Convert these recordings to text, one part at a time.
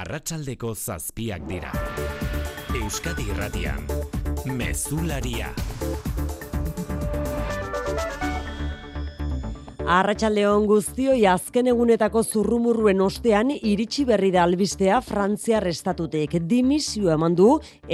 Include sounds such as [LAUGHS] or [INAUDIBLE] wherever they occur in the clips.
arratsaldeko zazpiak dira. Euskadi irratian, mezularia. Arratxaldeon guztioi azken egunetako zurrumurruen ostean iritsi berri da albistea Frantziar estatutek dimisio eman du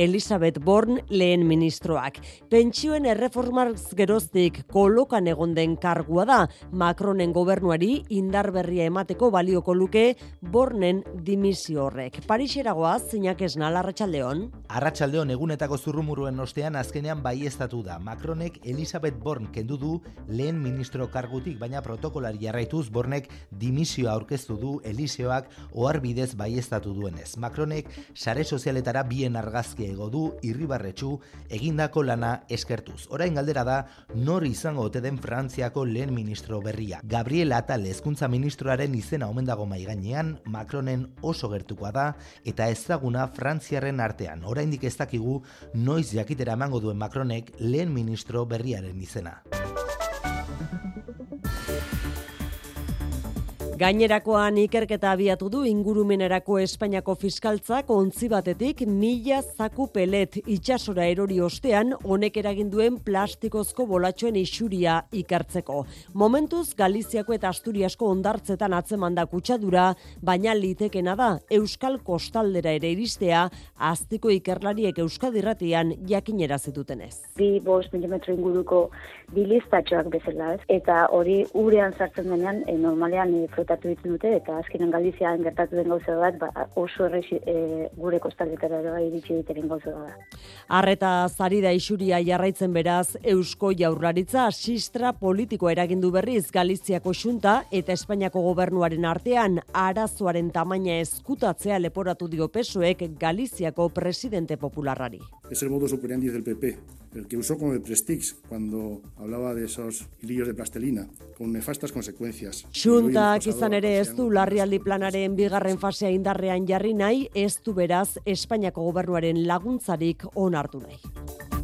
Elisabeth Born lehen ministroak. Pentsioen erreformarz geroztik kolokan egon den kargua da Macronen gobernuari indar berria emateko balioko luke Bornen dimisio horrek. Parixeragoa zeinak esna Arratxaldeon. Arratxaldeon egunetako zurrumurruen ostean azkenean bai da. Macronek Elisabeth Born kendu du lehen ministro kargutik, baina protokolari jarraituz Bornek dimisioa aurkeztu du Eliseoak oharbidez baiestatu duenez. Macronek sare sozialetara bien argazki ego du irribarretxu egindako lana eskertuz. Orain galdera da nor izango ote den Frantziako lehen ministro berria. Gabriel Atal hezkuntza ministroaren izena omen dago mai gainean, Macronen oso gertukoa da eta ezaguna Frantziarren artean. Oraindik ez dakigu noiz jakitera emango duen Macronek lehen ministro berriaren izena. Gainerakoan ikerketa abiatu du ingurumenerako Espainiako fiskaltzak ontzi batetik mila zaku pelet itxasora erori ostean honek eragin duen plastikozko bolatxoen isuria ikartzeko. Momentuz Galiziako eta Asturiasko ondartzetan atzemanda kutsadura, baina litekena da Euskal Kostaldera ere iristea aztiko ikerlariek Euskadirratian jakinera zitutenez. Bi bost milimetro inguruko bilistatxoak bezala ez, eta hori urean sartzen denean, e, normalean e, flotatu ditzen dute, eta azkenen Galizian gertatu den gauza bat, ba, oso errexi e, gure kostaldetara bai iritsi diteren gauza da. Arreta zari da isuria jarraitzen beraz, Eusko jaurlaritza sistra politiko eragindu berriz Galiziako xunta eta Espainiako gobernuaren artean arazoaren tamaina eskutatzea leporatu dio pesoek Galiziako presidente popularrari. Es el modo operandi del PP, el que usó como el Prestige cuando hablaba de esos hilillos de plastelina, con nefastas consecuencias. Xuntak izan ere ez du larrialdi planaren bigarren fasea indarrean jarri nahi, ez du beraz Espainiako gobernuaren laguntzarik onartu nahi.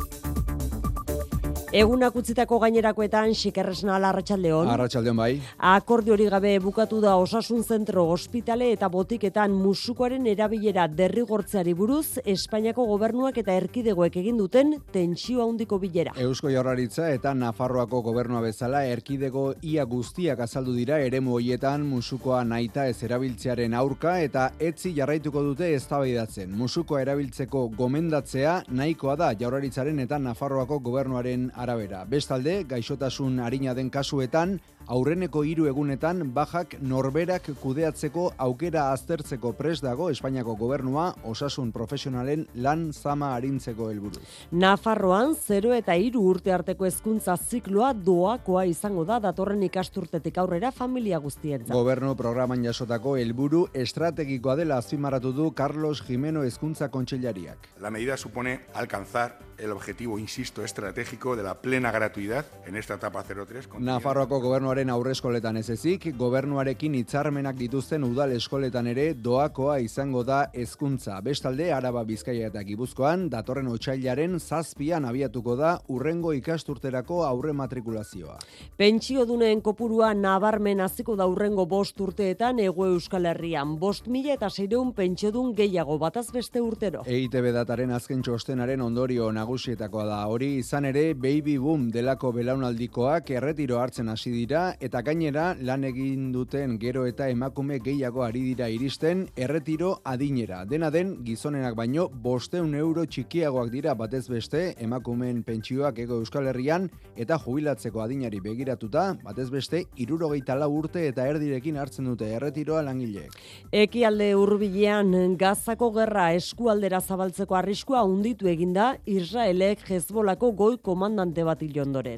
Egunak utzitako gainerakoetan xikerresna larratxaldeon. Arratxaldeon bai. Akordio hori gabe bukatu da osasun zentro ospitale eta botiketan musukoaren erabilera derrigortzeari buruz Espainiako gobernuak eta erkidegoek egin duten tentsio handiko bilera. Eusko Jaurlaritza eta Nafarroako gobernua bezala erkidego ia guztiak azaldu dira eremu hoietan musukoa naita ez erabiltzearen aurka eta etzi jarraituko dute eztabaidatzen. Musukoa erabiltzeko gomendatzea nahikoa da Jaurlaritzaren eta Nafarroako gobernuaren arabera. Bestalde, gaixotasun harina den kasuetan, aurreneko hiru egunetan bajak norberak kudeatzeko aukera aztertzeko pres dago Espainiako gobernua osasun profesionalen lan zama arintzeko helburu. Nafarroan 0 eta 3 urte arteko hezkuntza zikloa doakoa izango da datorren ikasturtetik aurrera familia guztientzat. Gobernu programan jasotako helburu estrategikoa dela azpimarratu du Carlos Jimeno hezkuntza kontseilariak. La medida supone alcanzar el objetivo, insisto, estratégico de la plena gratuidad en esta etapa 03. Nafarroako gobernuaren aurreskoletan ez ezik, gobernuarekin hitzarmenak dituzten udal eskoletan ere doakoa izango da hezkuntza. Bestalde, Araba Bizkaia eta Gipuzkoan, datorren otxailaren zazpian abiatuko da urrengo ikasturterako aurre matrikulazioa. Pentsio duneen kopurua nabarmen hasiko da urrengo bost urteetan ego Euskal Herrian. Bost mila eta seireun pentsio dun gehiago bataz beste urtero. EITB dataren azken txostenaren ondorio nagusietakoa da. Hori izan ere, baby boom delako belaunaldikoak erretiro hartzen hasi dira eta gainera lan egin duten gero eta emakume gehiago ari dira iristen erretiro adinera. Dena den gizonenak baino bosteun euro txikiagoak dira batez beste emakumeen pentsioak ego Euskal Herrian eta jubilatzeko adinari begiratuta batez beste irurogeita lau urte eta erdirekin hartzen dute erretiroa langileek. Ekialde hurbilean gazako gerra eskualdera zabaltzeko arriskua unditu eginda Israelek Hezbolako goi komandante bat hil.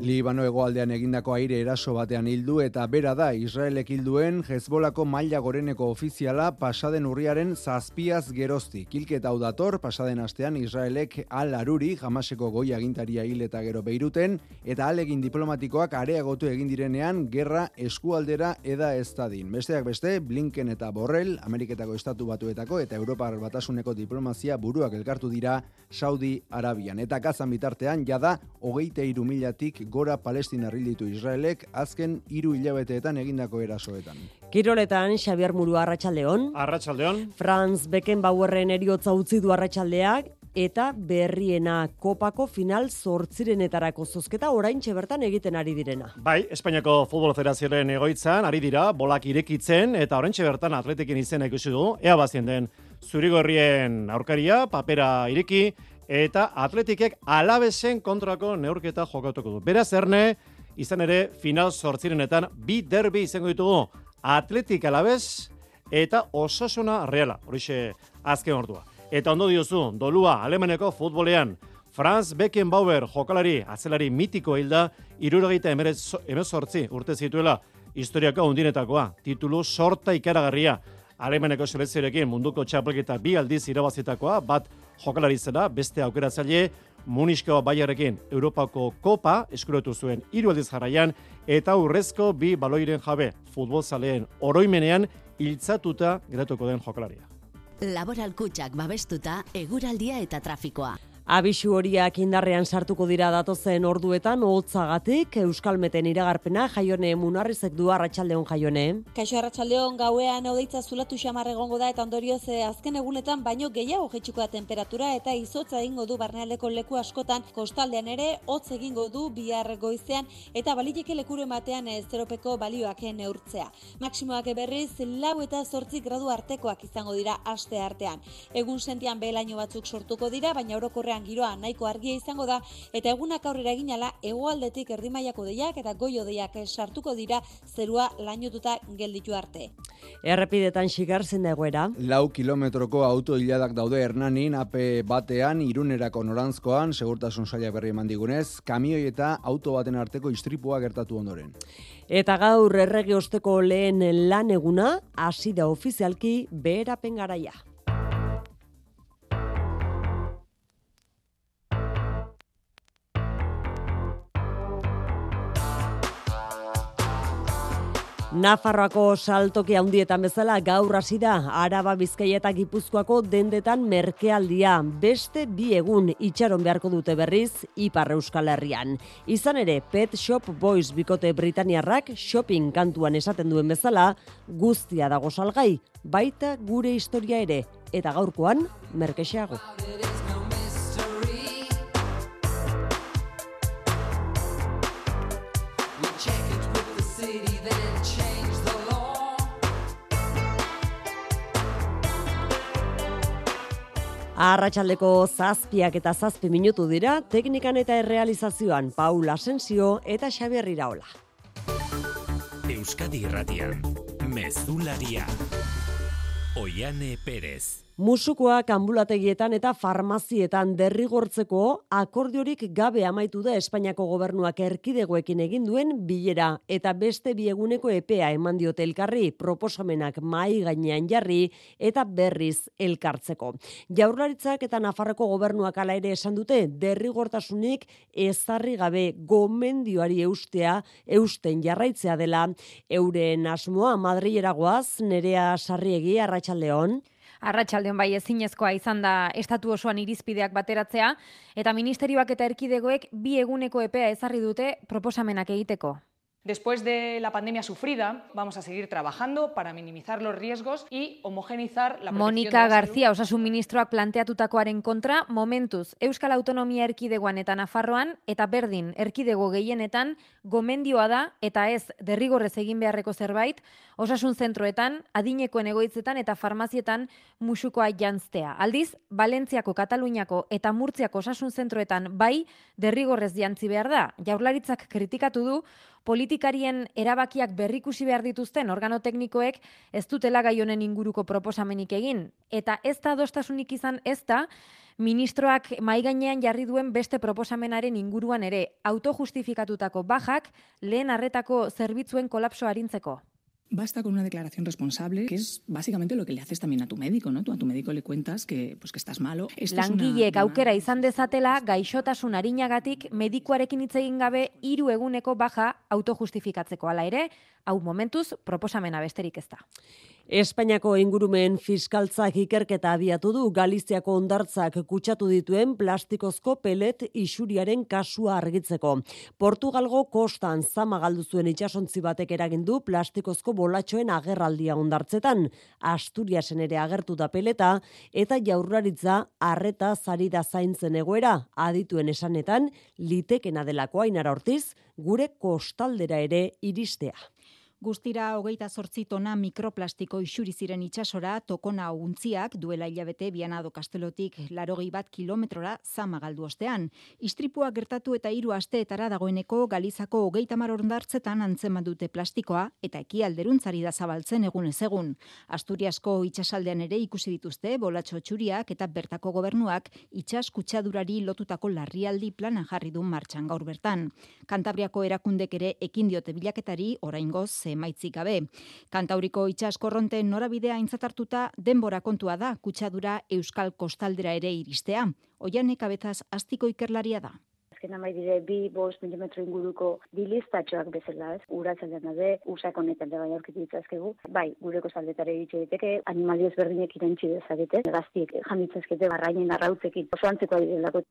Libano hegoaldean egindako aire eraso batean hildu eta bera da Israelek hilduen Hezbolako maila goreneko ofiziala pasaden urriaren zazpiaz gerozti. Kilketa hau dator pasaden astean Israelek al aruri jamaseko goi agintaria hil eta gero beiruten eta alegin diplomatikoak areagotu egin direnean gerra eskualdera eda ez dadin. Besteak beste, Blinken eta Borrell, Ameriketako Estatu Batuetako eta Europar Batasuneko diplomazia buruak elkartu dira Saudi Arabian. Eta gazan bitartean, jada, hogeite irumilatik gora Palestina ditu Israelek azken hiru hilabeteetan egindako erasoetan. Kiroletan Xavier Muru Arratsaldeon. Arratsaldeon. Franz Beckenbauerren eriotza utzi du Arratsaldeak eta berriena kopako final zortzirenetarako zozketa orain bertan egiten ari direna. Bai, Espainiako Futbol Federazioaren egoitzan ari dira, bolak irekitzen eta orain bertan atletikin izena ikusi du, ea bazien den zurigorrien aurkaria, papera ireki, eta atletikek alabesen kontrako neurketa jokatuko du. Beraz, erne, izan ere, final zortzirenetan bi derbi izango ditugu. Atletik alabez eta osasuna reala, horixe azken ordua. Eta ondo diozu, dolua alemaneko futbolean, Franz Beckenbauer jokalari, atzelari mitiko hilda, irurogeita emezortzi urte zituela, historiako undinetakoa, titulu sorta ikaragarria, alemaneko selezioarekin munduko txapelketa bi aldiz irabazitakoa, bat jokalari zela, beste aukeratzaile, Munisko Baiarekin Europako Kopa eskuretu zuen hiru aldiz jarraian eta urrezko bi baloiren jabe futbolzaleen oroimenean hiltzatuta geratuko den jokalaria. Laboral kutsak babestuta eguraldia eta trafikoa. Abisu horiak indarrean sartuko dira datozen orduetan hotzagatik Euskalmeten iragarpena Jaione Munarrizek du Arratsaldeon Jaione. Kaixo Arratsaldeon gauean odeitza zulatu xamar egongo da eta ondorioz eh, azken egunetan baino gehiago jaitsiko da temperatura eta izotza egingo du barnealdeko leku askotan kostaldean ere hotz egingo du bihar goizean eta baliteke lekure batean eh, zeropeko balioak neurtzea. Maksimoak berriz lau eta zortzi gradu artekoak izango dira aste artean. Egun sentian behelaino batzuk sortuko dira, baina orokorrean giroa nahiko argia izango da eta egunak aurrera eginala hegoaldetik erdimaiako deiak eta goio deiak sartuko dira zerua lainotuta gelditu arte. Errepidetan xigarzen da egoera. Lau kilometroko auto hiladak daude Hernanin ape batean irunerako norantzkoan segurtasun saia berri eman digunez, kamioi eta auto baten arteko istripua gertatu ondoren. Eta gaur errege osteko lehen lan eguna hasi da ofizialki beherapen garaia. Nafarroako saltoki handietan bezala gaur hasi da Araba Bizkaia eta Gipuzkoako dendetan merkealdia beste bi egun itxaron beharko dute berriz Ipar Euskal Herrian. Izan ere Pet Shop Boys bikote Britaniarrak shopping kantuan esaten duen bezala guztia dago salgai baita gure historia ere eta gaurkoan merkexeago. Arratxaldeko zazpiak eta zazpi minutu dira, teknikan eta errealizazioan Paul Asensio eta Xabier Iraola. Euskadi Irratian, Mezularia, Oiane Perez. Musukoak ambulategietan eta farmazietan derrigortzeko akordiorik gabe amaitu da Espainiako gobernuak erkidegoekin egin duen bilera. Eta beste bieguneko epea eman diote elkarri proposamenak mai gainean jarri eta berriz elkartzeko. Jaurlaritzak eta Nafarroko gobernuak ala ere esan dute derrigortasunik ezarri gabe gomendioari eustea eusten jarraitzea dela. Euren asmoa Madrileragoaz nerea sarriegi arratsaldeon Arratxaldeon bai ezinezkoa izan da estatu osoan irizpideak bateratzea, eta ministerioak eta erkidegoek bi eguneko epea ezarri dute proposamenak egiteko. Después de la pandemia sufrida, vamos a seguir trabajando para minimizar los riesgos y homogenizar la Mónica García, osasun ministroak planteatutakoaren kontra, momentuz Euskal Autonomia Erkidegoan eta Nafarroan, eta berdin erkidego gehienetan, gomendioa da, eta ez derrigorrez egin beharreko zerbait, osasun zentroetan, adinekoen egoitzetan eta farmazietan musukoa jantztea. Aldiz, Valentziako, Kataluniako eta Murtziako osasun zentroetan bai derrigorrez jantzi behar da. Jaurlaritzak kritikatu du, politikarien erabakiak berrikusi behar dituzten organo teknikoek ez dutela gai honen inguruko proposamenik egin. Eta ez da dostasunik izan ez da, ministroak maigainean jarri duen beste proposamenaren inguruan ere autojustifikatutako bajak lehen arretako zerbitzuen kolapso harintzeko. Basta con una declaración responsable, que es básicamente lo que le haces también a tu médico, ¿no? Tú a tu médico le cuentas que, pues, que estás malo. Esto Langileek aukera izan dezatela, gaixotasun harinagatik medikuarekin hitz egin gabe hiru eguneko baja autojustifikatzeko ala ere, hau momentuz proposamena besterik ez da. Espainiako ingurumen fiskaltzak ikerketa abiatu du Galiziako ondartzak kutsatu dituen plastikozko pelet isuriaren kasua argitzeko. Portugalgo kostan zama galdu zuen itsasontzi batek eragindu plastikozko bolatxoen agerraldia ondartzetan. Asturiasen ere agertu da peleta eta jaurlaritza arreta zari da zaintzen egoera adituen esanetan litekena delako ainara ortiz gure kostaldera ere iristea. Guztira hogeita sortzi tona mikroplastiko isuri ziren itsasora tokona untziak duela hilabete bianado kastelotik larogei bat kilometrora zama galdu ostean. Istripua gertatu eta hiru asteetara dagoeneko Galizako hogeita mar ondartzetan antzeman dute plastikoa eta ekialderuntzari da zabaltzen egun ez egun. Asturiasko itsasaldean ere ikusi dituzte bolatxo txuriak eta bertako gobernuak itsas kutsadurari lotutako larrialdi plana jarri du martxan gaur bertan. Kantabriako erakundek ere ekin diote bilaketari oraingoz emaitzik gabe. Kantauriko itsas korronte norabidea aintzatartuta denbora kontua da kutsadura Euskal Kostaldera ere iristea. Oianek abezaz astiko ikerlaria da azken amai dire bi bost milimetro inguruko bilistatxoak bezala ez, uratzen dena de, usak honetan da bai aurkitu ditzazkegu, bai, gure kostaldetare iritsi diteke, animalio ezberdinek irentzi dezakete, gaztiek jamitzazkete barrainen arrautzekin, oso antzeko adidelako.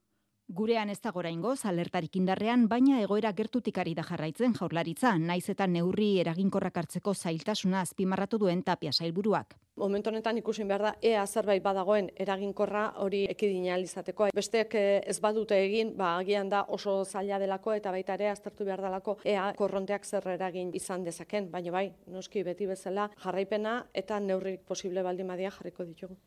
Gurean ez dago oraingoz alertarik indarrean, baina egoera gertutik ari da jarraitzen jaurlaritza, naiz eta neurri eraginkorrak hartzeko zailtasuna azpimarratu duen tapia sailburuak. Momentu honetan ikusin behar da, ea zerbait badagoen eraginkorra hori ekidina alizateko. Besteek eh, ez badute egin, ba, agian da oso zaila delako eta baita ere aztertu behar delako ea korronteak zer eragin izan dezaken. Baina bai, noski beti bezala jarraipena eta neurrik posible baldin badia jarriko ditugu.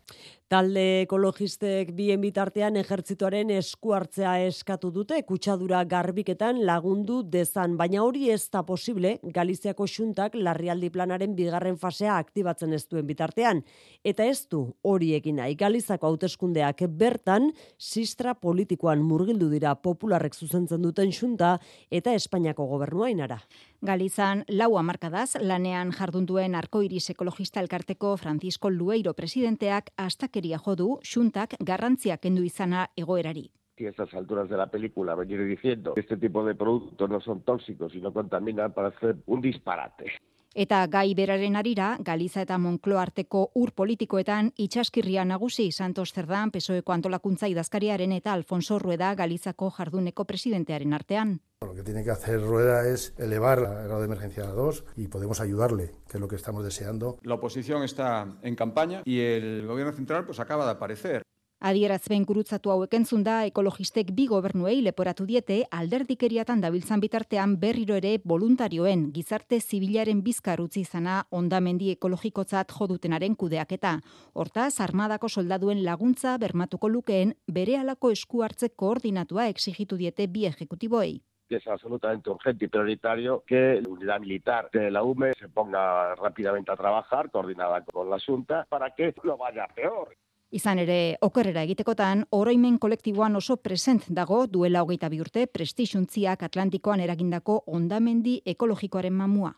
Talde ekologistek bien bitartean ejertzituaren esku hartzea eskatu dute kutsadura garbiketan lagundu dezan, baina hori ez da posible Galiziako xuntak larrialdi planaren bigarren fasea aktibatzen ez duen bitartean artean eta ez du hori egin nahi Galizako hauteskundeak bertan sistra politikoan murgildu dira popularrek zuzentzen duten xunta eta Espainiako gobernua inara. Galizan lau hamarkadaz lanean jardunduen arkoiris ekologista elkarteko Francisco Lueiro presidenteak astakeria jodu xuntak garrantziak kendu izana egoerari y a estas alturas de la película venir diciendo que este tipo de productos no son tóxicos y no contaminan para hacer un disparate. Eta gai beraren arira, Galiza eta Monclo arteko ur politikoetan itxaskirria nagusi Santos Zerdan pesoeko antolakuntza idazkariaren eta Alfonso Rueda Galizako jarduneko presidentearen artean. Lo que tiene que hacer Rueda es elevar la grado de emergencia a dos y podemos ayudarle, que es lo que estamos deseando. La oposición está en campaña y el gobierno central pues acaba de aparecer. Adierazben gurutzatu hauek entzun da ekologistek bi gobernuei leporatu diete alderdikeriatan dabiltzan bitartean berriro ere voluntarioen gizarte zibilaren bizkar utzi izana ondamendi ekologikotzat jodutenaren kudeaketa. Hortaz, armadako soldaduen laguntza bermatuko lukeen bere alako esku hartze koordinatua exigitu diete bi ejecutiboei que es absolutamente urgente y prioritario que la unidad militar de la UME se ponga rápidamente a trabajar, coordinada con la Junta, para que no vaya peor. Izan ere, okerrera egitekotan, oroimen kolektiboan oso present dago duela hogeita bi urte prestixuntziak Atlantikoan eragindako ondamendi ekologikoaren mamua.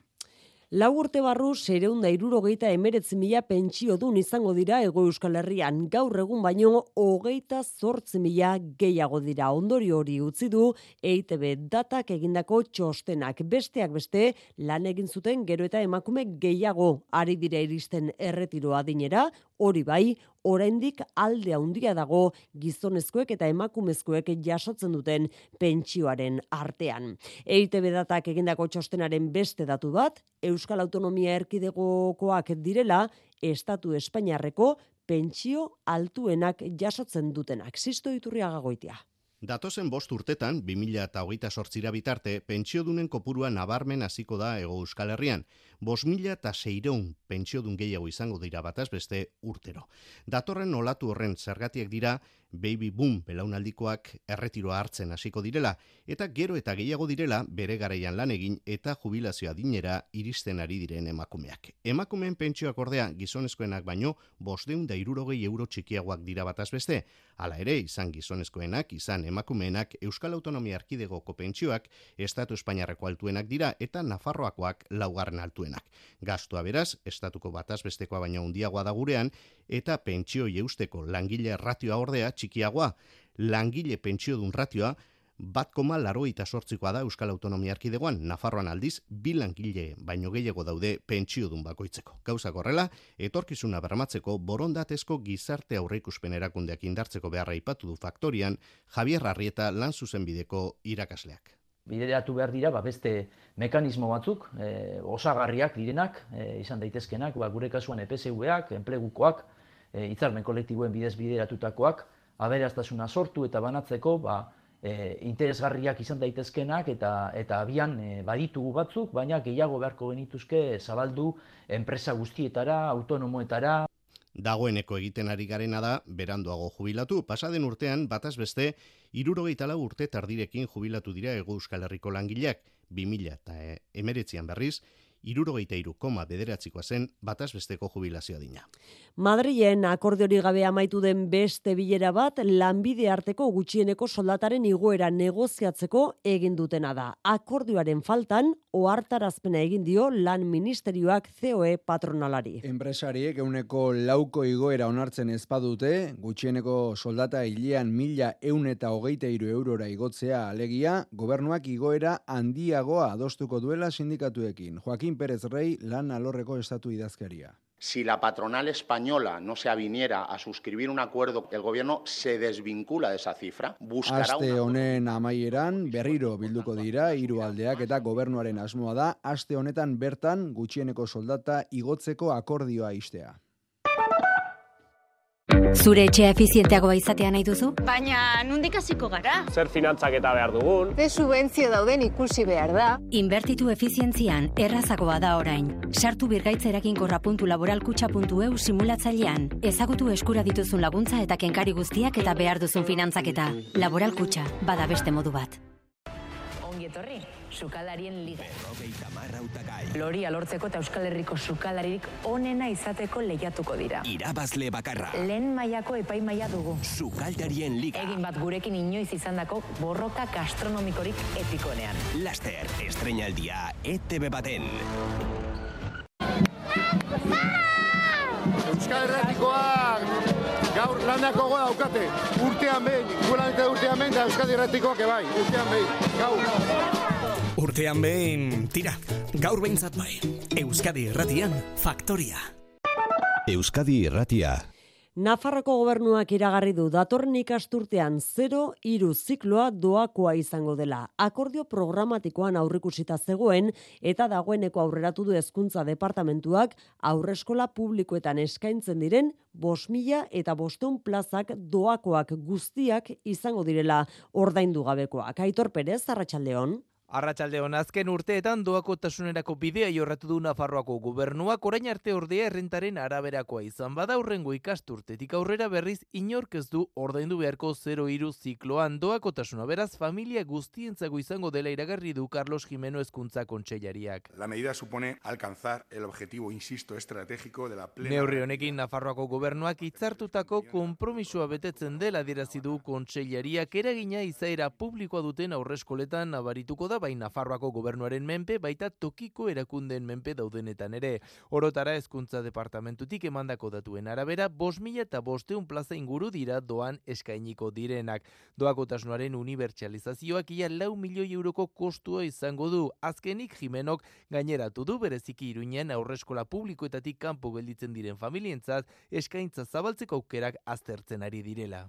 Lau urte barru, sereun da irurogeita emeretz mila pentsio dun izango dira ego euskal herrian. Gaur egun baino, hogeita zortz mila gehiago dira. Ondori hori utzi du, EITB datak egindako txostenak. Besteak beste, lan egin zuten gero eta emakume gehiago ari dira iristen erretiroa dinera, hori bai, oraindik alde handia dago gizonezkoek eta emakumezkoek jasotzen duten pentsioaren artean. EITB datak egindako txostenaren beste datu bat, Euskal Autonomia Erkidegokoak direla, Estatu Espainiarreko pentsio altuenak jasotzen dutenak. Zisto iturriaga goitia. Datozen bost urtetan, 2000 eta hogeita sortzira bitarte, pentsiodunen kopurua nabarmen hasiko da ego euskal herrian. Bos mila eta seireun pentsiodun gehiago izango dira bataz beste urtero. Datorren olatu horren zergatiak dira, baby boom belaunaldikoak erretiroa hartzen hasiko direla, eta gero eta gehiago direla bere garaian lan egin eta jubilazioa dinera iristen ari diren emakumeak. Emakumeen pentsioak ordea gizonezkoenak baino, bosdeun da irurogei euro txikiagoak dira bataz beste, hala ere izan gizonezkoenak, izan emakumeenak Euskal Autonomia Arkidegoko pentsioak Estatu Espainiarreko altuenak dira eta Nafarroakoak laugarren altuenak. Gastua beraz, Estatuko bataz bestekoa baino handiagoa da gurean, eta pentsio jeusteko langile ratioa ordea txikiagoa. Langile pentsio dun ratioa bat koma laroita sortzikoa da Euskal Autonomia Arkidegoan, Nafarroan aldiz, bilangile baino gehiago daude pentsiodun bakoitzeko. Gauza korrela, etorkizuna bermatzeko borondatezko gizarte aurreikuspen erakundeak indartzeko beharra ipatu du faktorian, Javier Arrieta lan zuzenbideko irakasleak bideratu behar dira ba, beste mekanismo batzuk, e, osagarriak direnak, e, izan daitezkenak, ba, gure kasuan EPSV-ak, enplegukoak, e, hitzarmen kolektiboen bidez bideratutakoak, aberaztasuna sortu eta banatzeko ba, e, interesgarriak izan daitezkenak eta eta abian e, baditugu batzuk, baina gehiago beharko genituzke zabaldu enpresa guztietara, autonomoetara, dagoeneko egiten ari garena da beranduago jubilatu. Pasaden urtean, bataz beste, irurogeita lau urte tardirekin jubilatu dira Ego Euskal Herriko langileak, 2000 eta emeretzian berriz, irurogeita iru koma bederatzikoa zen batazbesteko jubilazioa dina. Madrien akordiori gabe amaitu den beste bilera bat lanbide arteko gutxieneko soldataren igoera negoziatzeko egin dutena da. Akordioaren faltan ohartarazpena egin dio lan ministerioak COE patronalari. Enpresariek euneko lauko igoera onartzen ezpadute, gutxieneko soldata hilean mila eun eta hogeita iru eurora igotzea alegia, gobernuak igoera handiagoa adostuko duela sindikatuekin. Joaquin Joaquín Pérez Rey lan alorreko estatu idazkaria. Si la patronal española no se aviniera a suscribir un acuerdo, el gobierno se desvincula de esa cifra, buscará aste honen amaieran berriro bilduko dira hiru aldeak eta gobernuaren asmoa da aste honetan bertan gutxieneko soldata igotzeko akordioa istea. Zure etxea efizienteagoa izatea nahi duzu? Baina, nundik hasiko gara? Zer finantzak eta behar dugun? Ze subentzio dauden ikusi behar da? Inbertitu efizientzian errazagoa da orain. Sartu birgaitzerakin.laboralkutxa.eu simulatzailean. Ezagutu eskura dituzun laguntza eta kenkari guztiak eta behar duzun finantzaketa. Laboralkutxa, bada beste modu bat. Ongi etorri sukalarien liga. Lori alortzeko eta Euskal Herriko sukaldaririk onena izateko lehiatuko dira. Irabazle bakarra. Lehen mailako epai maila dugu. Sukaldarien liga. Egin bat gurekin inoiz izandako borroka gastronomikorik epikonean. Laster, estrenaldia ETV baten. Euskal Herratikoak gaur landako goa daukate. Urtean behin, gula urtean behin, da Euskal Herratikoak ebai, urtean behin, gaur. Urtean behin, tira, gaur behintzat bai. Euskadi Erratian, Faktoria. Euskadi Erratia. Nafarroko gobernuak iragarri du datorren ikasturtean 0 iru zikloa doakoa izango dela. Akordio programatikoan aurrikusita zegoen eta dagoeneko aurreratu du hezkuntza departamentuak aurreskola publikoetan eskaintzen diren 5000 eta 500 plazak doakoak guztiak izango direla ordaindu gabekoak. Aitor Perez Arratsaldeon. Arratxalde azken urteetan doako tasunerako bidea jorratu du Nafarroako gobernuak orain arte ordea errentaren araberakoa izan bada urrengo ikasturtetik aurrera berriz inork ez du ordaindu beharko 0 iru zikloan doako tasuna beraz familia guztientzago izango dela iragarri du Carlos Jimeno eskuntza kontseilariak. La medida supone alcanzar el objetivo, insisto, estratégico de la plena... Neurri honekin Nafarroako gobernuak itzartutako konpromisua betetzen dela dirazi du kontseilariak eragina izaera publikoa duten aurreskoletan nabarituko da bai Nafarroako gobernuaren menpe, baita tokiko erakundeen menpe daudenetan ere. Orotara hezkuntza departamentutik emandako datuen arabera, bos mila eta bosteun plaza inguru dira doan eskainiko direnak. Doakotasnoaren unibertsializazioak ia lau milioi euroko kostua izango du. Azkenik Jimenok gaineratu du bereziki iruinen aurreskola publikoetatik kanpo gelditzen diren familientzat eskaintza zabaltzeko aukerak aztertzen ari direla.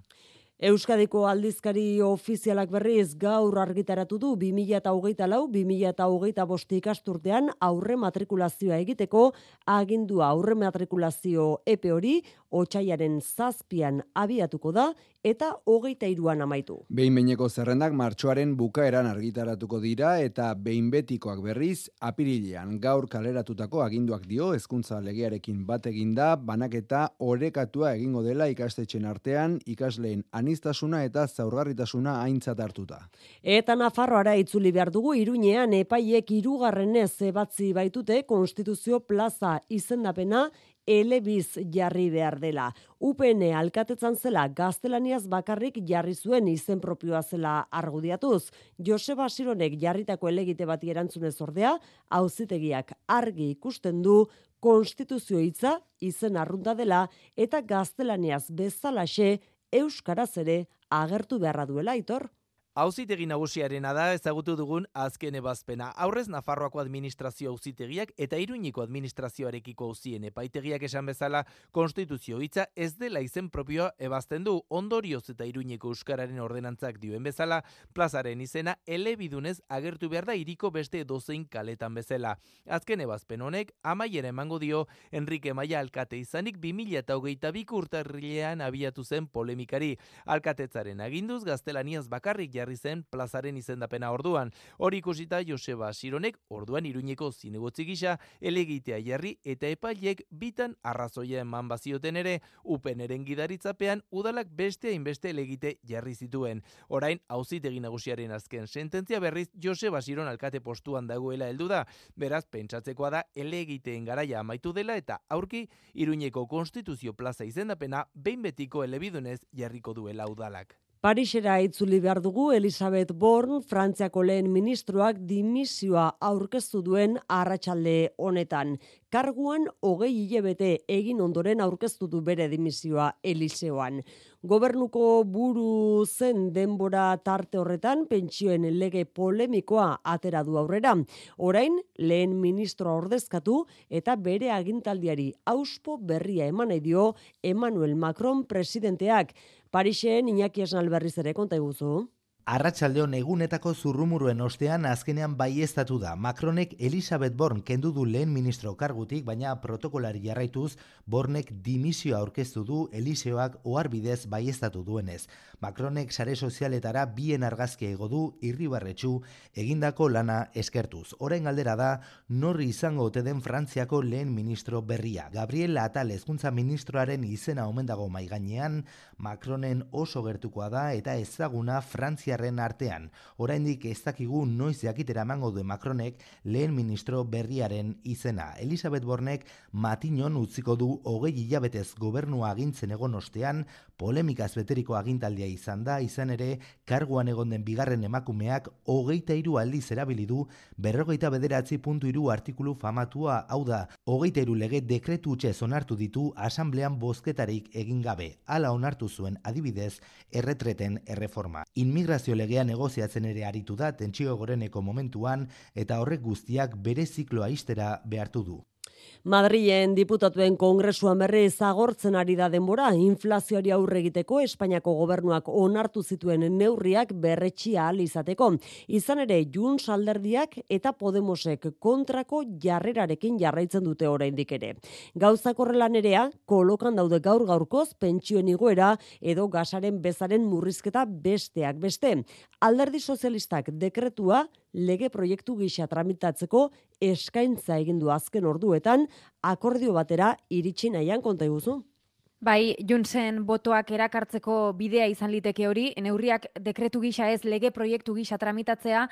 Euskadiko aldizkari ofizialak berriz gaur argitaratu du 2008 lau, 2008 bosti ikasturtean aurre matrikulazioa egiteko agindua. Aurre matrikulazio epe hori otxaiaren zazpian abiatuko da eta hogeita iruan amaitu. Behin behineko zerrendak martxoaren bukaeran argitaratuko dira eta behin betikoak berriz apirilean gaur kaleratutako aginduak dio hezkuntza legearekin bat eginda banaketa orekatua egingo dela ikastetxen artean ikasleen anistasuna eta zaurgarritasuna aintzat hartuta. Eta Nafarroara itzuli behar dugu iruñean epaiek irugarrenez ebatzi baitute konstituzio plaza izendapena elebiz jarri behar dela. UPN alkatetzan zela gaztelaniaz bakarrik jarri zuen izen propioa zela argudiatuz. Joseba Sironek jarritako elegite bati erantzunez ordea, auzitegiak argi ikusten du konstituzio hitza izen arrunta dela eta gaztelaniaz bezalaxe euskaraz ere agertu beharra duela itor. Auzitegi nagusiarena da ezagutu dugun azken ebazpena. Aurrez Nafarroako administrazio auzitegiak eta Iruñiko administrazioarekiko auzien epaitegiak esan bezala konstituzio hitza ez dela izen propioa ebazten du ondorioz eta Iruñeko euskararen ordenantzak dioen bezala plazaren izena elebidunez agertu behar da iriko beste dozein kaletan bezala. Azken ebazpen honek amaiera emango dio Enrique Maia alkate izanik 2022 urtarrilean abiatu zen polemikari. Alkatetzaren aginduz gaztelaniaz bakarrik jarri zen plazaren izendapena orduan. Hori ikusita Joseba Sironek orduan iruñeko zinegotzi gisa elegitea jarri eta epailek bitan arrazoia eman bazioten ere upeneren gidaritzapean udalak beste hainbeste elegite jarri zituen. Orain auzitegi nagusiaren azken sententzia berriz Joseba Siron alkate postuan dagoela heldu da. Beraz pentsatzekoa da elegiteen garaia amaitu dela eta aurki iruñeko konstituzio plaza izendapena behin betiko elebidunez jarriko duela udalak. Parisera itzuli behar dugu Elizabeth Born, Frantziako lehen ministroak dimisioa aurkeztu duen arratsalde honetan. Karguan hogei hilebete egin ondoren aurkeztu du bere dimisioa Eliseoan. Gobernuko buru zen denbora tarte horretan pentsioen lege polemikoa atera du aurrera. Orain, lehen ministroa ordezkatu eta bere agintaldiari auspo berria eman dio Emmanuel Macron presidenteak. Parixen Iñaki Esnal berriz ere konta iguzu. Arratsaldeon egunetako zurrumuruen ostean azkenean baiestatu da. Macronek Elizabeth Born kendu du lehen ministro kargutik, baina protokolari jarraituz Bornek dimisio aurkeztu du Eliseoak oharbidez baiestatu duenez. Macronek sare sozialetara bien argazki ego du irribarretxu egindako lana eskertuz. Orain galdera da norri izango ote den Frantziako lehen ministro berria. Gabriel Atal hezkuntza ministroaren izena omen dago mai gainean, Macronen oso gertukoa da eta ezaguna Frantzia frantziarren artean. Oraindik ez dakigu noiz jakitera emango du Macronek lehen ministro berriaren izena. Elizabeth Bornek matinon utziko du hogei hilabetez gobernua agintzen egon ostean, polemikaz beteriko agintaldia izan da, izan ere, karguan egon den bigarren emakumeak hogeita iru aldiz erabili du berrogeita bederatzi puntu iru artikulu famatua hau da, hogeita iru lege dekretu utxe onartu ditu asamblean bozketarik egin gabe. Hala onartu zuen adibidez erretreten erreforma. Inmigrazio migrazio legea negoziatzen ere aritu da tentsio goreneko momentuan eta horrek guztiak bere zikloa istera behartu du. Madrilen diputatuen kongresuan berri zagortzen ari da denbora, inflazioari aurre egiteko Espainiako gobernuak onartu zituen neurriak berretxia ahal izateko. Izan ere, Junts alderdiak eta Podemosek kontrako jarrerarekin jarraitzen dute oraindik ere. Gauza korrelan erea, kolokan daude gaur gaurkoz pentsioen igoera edo gasaren bezaren murrizketa besteak beste. Alderdi sozialistak dekretua lege proiektu gisa tramitatzeko eskaintza egin du azken orduetan akordio batera iritsi nahian konta iguzu. Bai, Junsen botoak erakartzeko bidea izan liteke hori, neurriak dekretu gisa ez lege proiektu gisa tramitatzea,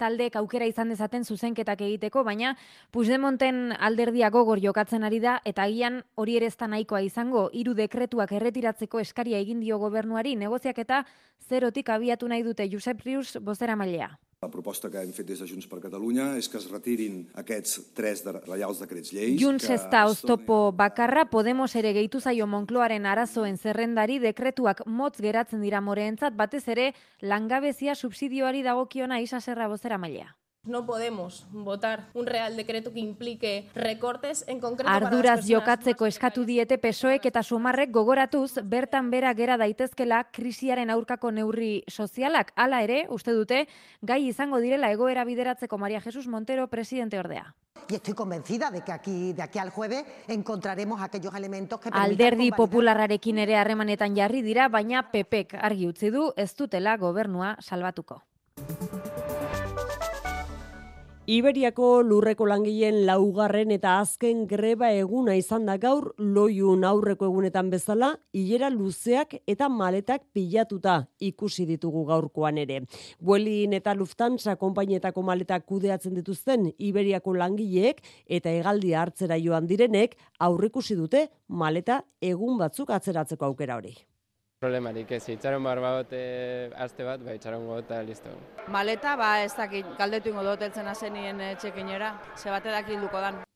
taldeek aukera izan dezaten zuzenketak egiteko, baina Puigdemonten alderdia gogor jokatzen ari da, eta agian hori ere nahikoa izango, hiru dekretuak erretiratzeko eskaria egin dio gobernuari, negoziak eta zerotik abiatu nahi dute Josep Rius bozera mailea. La proposta que hem fet des de Junts per Catalunya és que es retirin aquests tres de reials decrets lleis. Junts ez da oztopo bakarra, Podemos ere gehitu zaio Monkloaren arazoen zerrendari dekretuak motz geratzen dira moreentzat, batez ere langabezia subsidioari dagokiona isa zerra bozera mailea. No podemos votar un real decreto que implique recortes en concreto Arduraz jokatzeko eskatu diete pesoek eta sumarrek gogoratuz bertan bera gera daitezkela krisiaren aurkako neurri sozialak hala ere uste dute gai izango direla egoera bideratzeko Maria Jesus Montero presidente ordea. Y estoy convencida de que aquí de aquí al jueves encontraremos aquellos elementos que Alderdi popularrarekin ere harremanetan jarri dira baina PPek argi utzi du ez dutela gobernua salbatuko. Iberiako lurreko langileen laugarren eta azken greba eguna izan da gaur loiun aurreko egunetan bezala, hilera luzeak eta maletak pilatuta ikusi ditugu gaurkoan ere. Buelin eta Lufthansa konpainietako maletak kudeatzen dituzten Iberiako langileek eta hegaldi hartzera joan direnek aurrikusi dute maleta egun batzuk atzeratzeko aukera hori problemarik ez, itxaron bar bat aste bat, bai, itxaron eta listo. Maleta, ba, ez dakit, galdetu ingo dut eltzen azenien e, txekinera, ze bate dakit duko dan.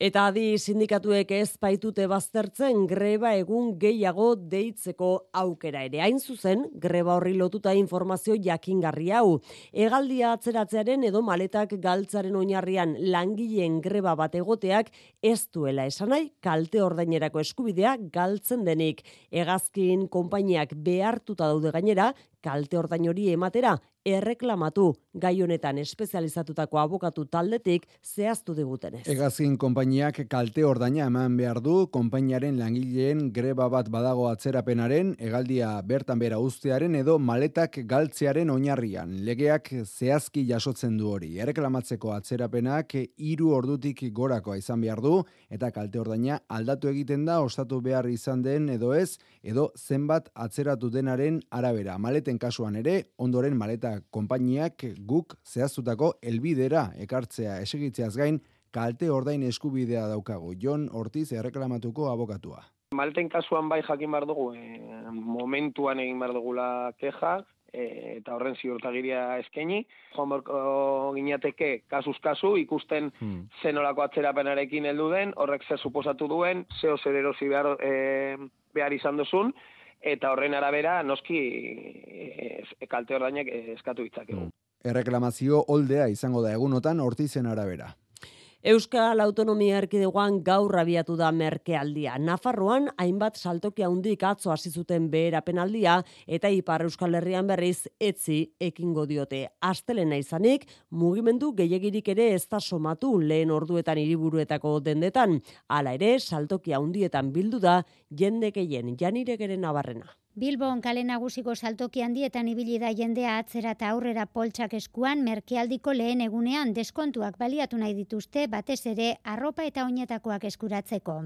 Eta adi sindikatuek ez baitute baztertzen greba egun gehiago deitzeko aukera ere. Hain zuzen, greba horri lotuta informazio jakingarri hau. Egaldia atzeratzearen edo maletak galtzaren oinarrian langileen greba bat egoteak ez duela esan nahi kalte ordainerako eskubidea galtzen denik. Hegazkin konpainiak behartuta daude gainera kalte ordain hori ematera erreklamatu gai honetan espezializatutako abokatu taldetik zehaztu digutenez. Egazkin konpainiak kalte ordaina eman behar du, konpainiaren langileen greba bat badago atzerapenaren, egaldia bertan bera ustearen edo maletak galtzearen oinarrian. Legeak zehazki jasotzen du hori. Erreklamatzeko atzerapenak hiru ordutik gorakoa izan behar du, eta kalte ordaina aldatu egiten da, ostatu behar izan den edo ez, edo zenbat atzeratu denaren arabera. Maleten kasuan ere, ondoren maleta konpainiak guk zehaztutako elbidera ekartzea esegitzeaz gain kalte ordain eskubidea daukagu. Jon Ortiz erreklamatuko abokatua. Malten kasuan bai jakin bar dugu, e, momentuan egin bar dugula keja, e, eta horren ziurtagiria eskaini. Joan borko ginateke kasuz kasu ikusten hmm. zenolako atzerapenarekin heldu den, horrek zer suposatu duen, zeo zer erosi behar, e, behar izan duzun, eta horren arabera noski e, kalte ordainak eskatu ditzakegu. Mm. Erreklamazio oldea izango da egunotan hortizen arabera. Euskal Autonomia Erkidegoan gaur abiatu da merkealdia. Nafarroan hainbat saltoki handik atzo hasi zuten beherapenaldia eta Ipar Euskal Herrian berriz etzi ekingo diote. Astelena izanik mugimendu gehiagirik ere ez da somatu lehen orduetan hiriburuetako dendetan. Hala ere saltoki handietan bildu da jende gehien janiregeren nabarrena. Bilbon kale nagusiko saltoki handietan ibili da jendea atzera eta aurrera poltsak eskuan merkealdiko lehen egunean deskontuak baliatu nahi dituzte batez ere arropa eta oinetakoak eskuratzeko.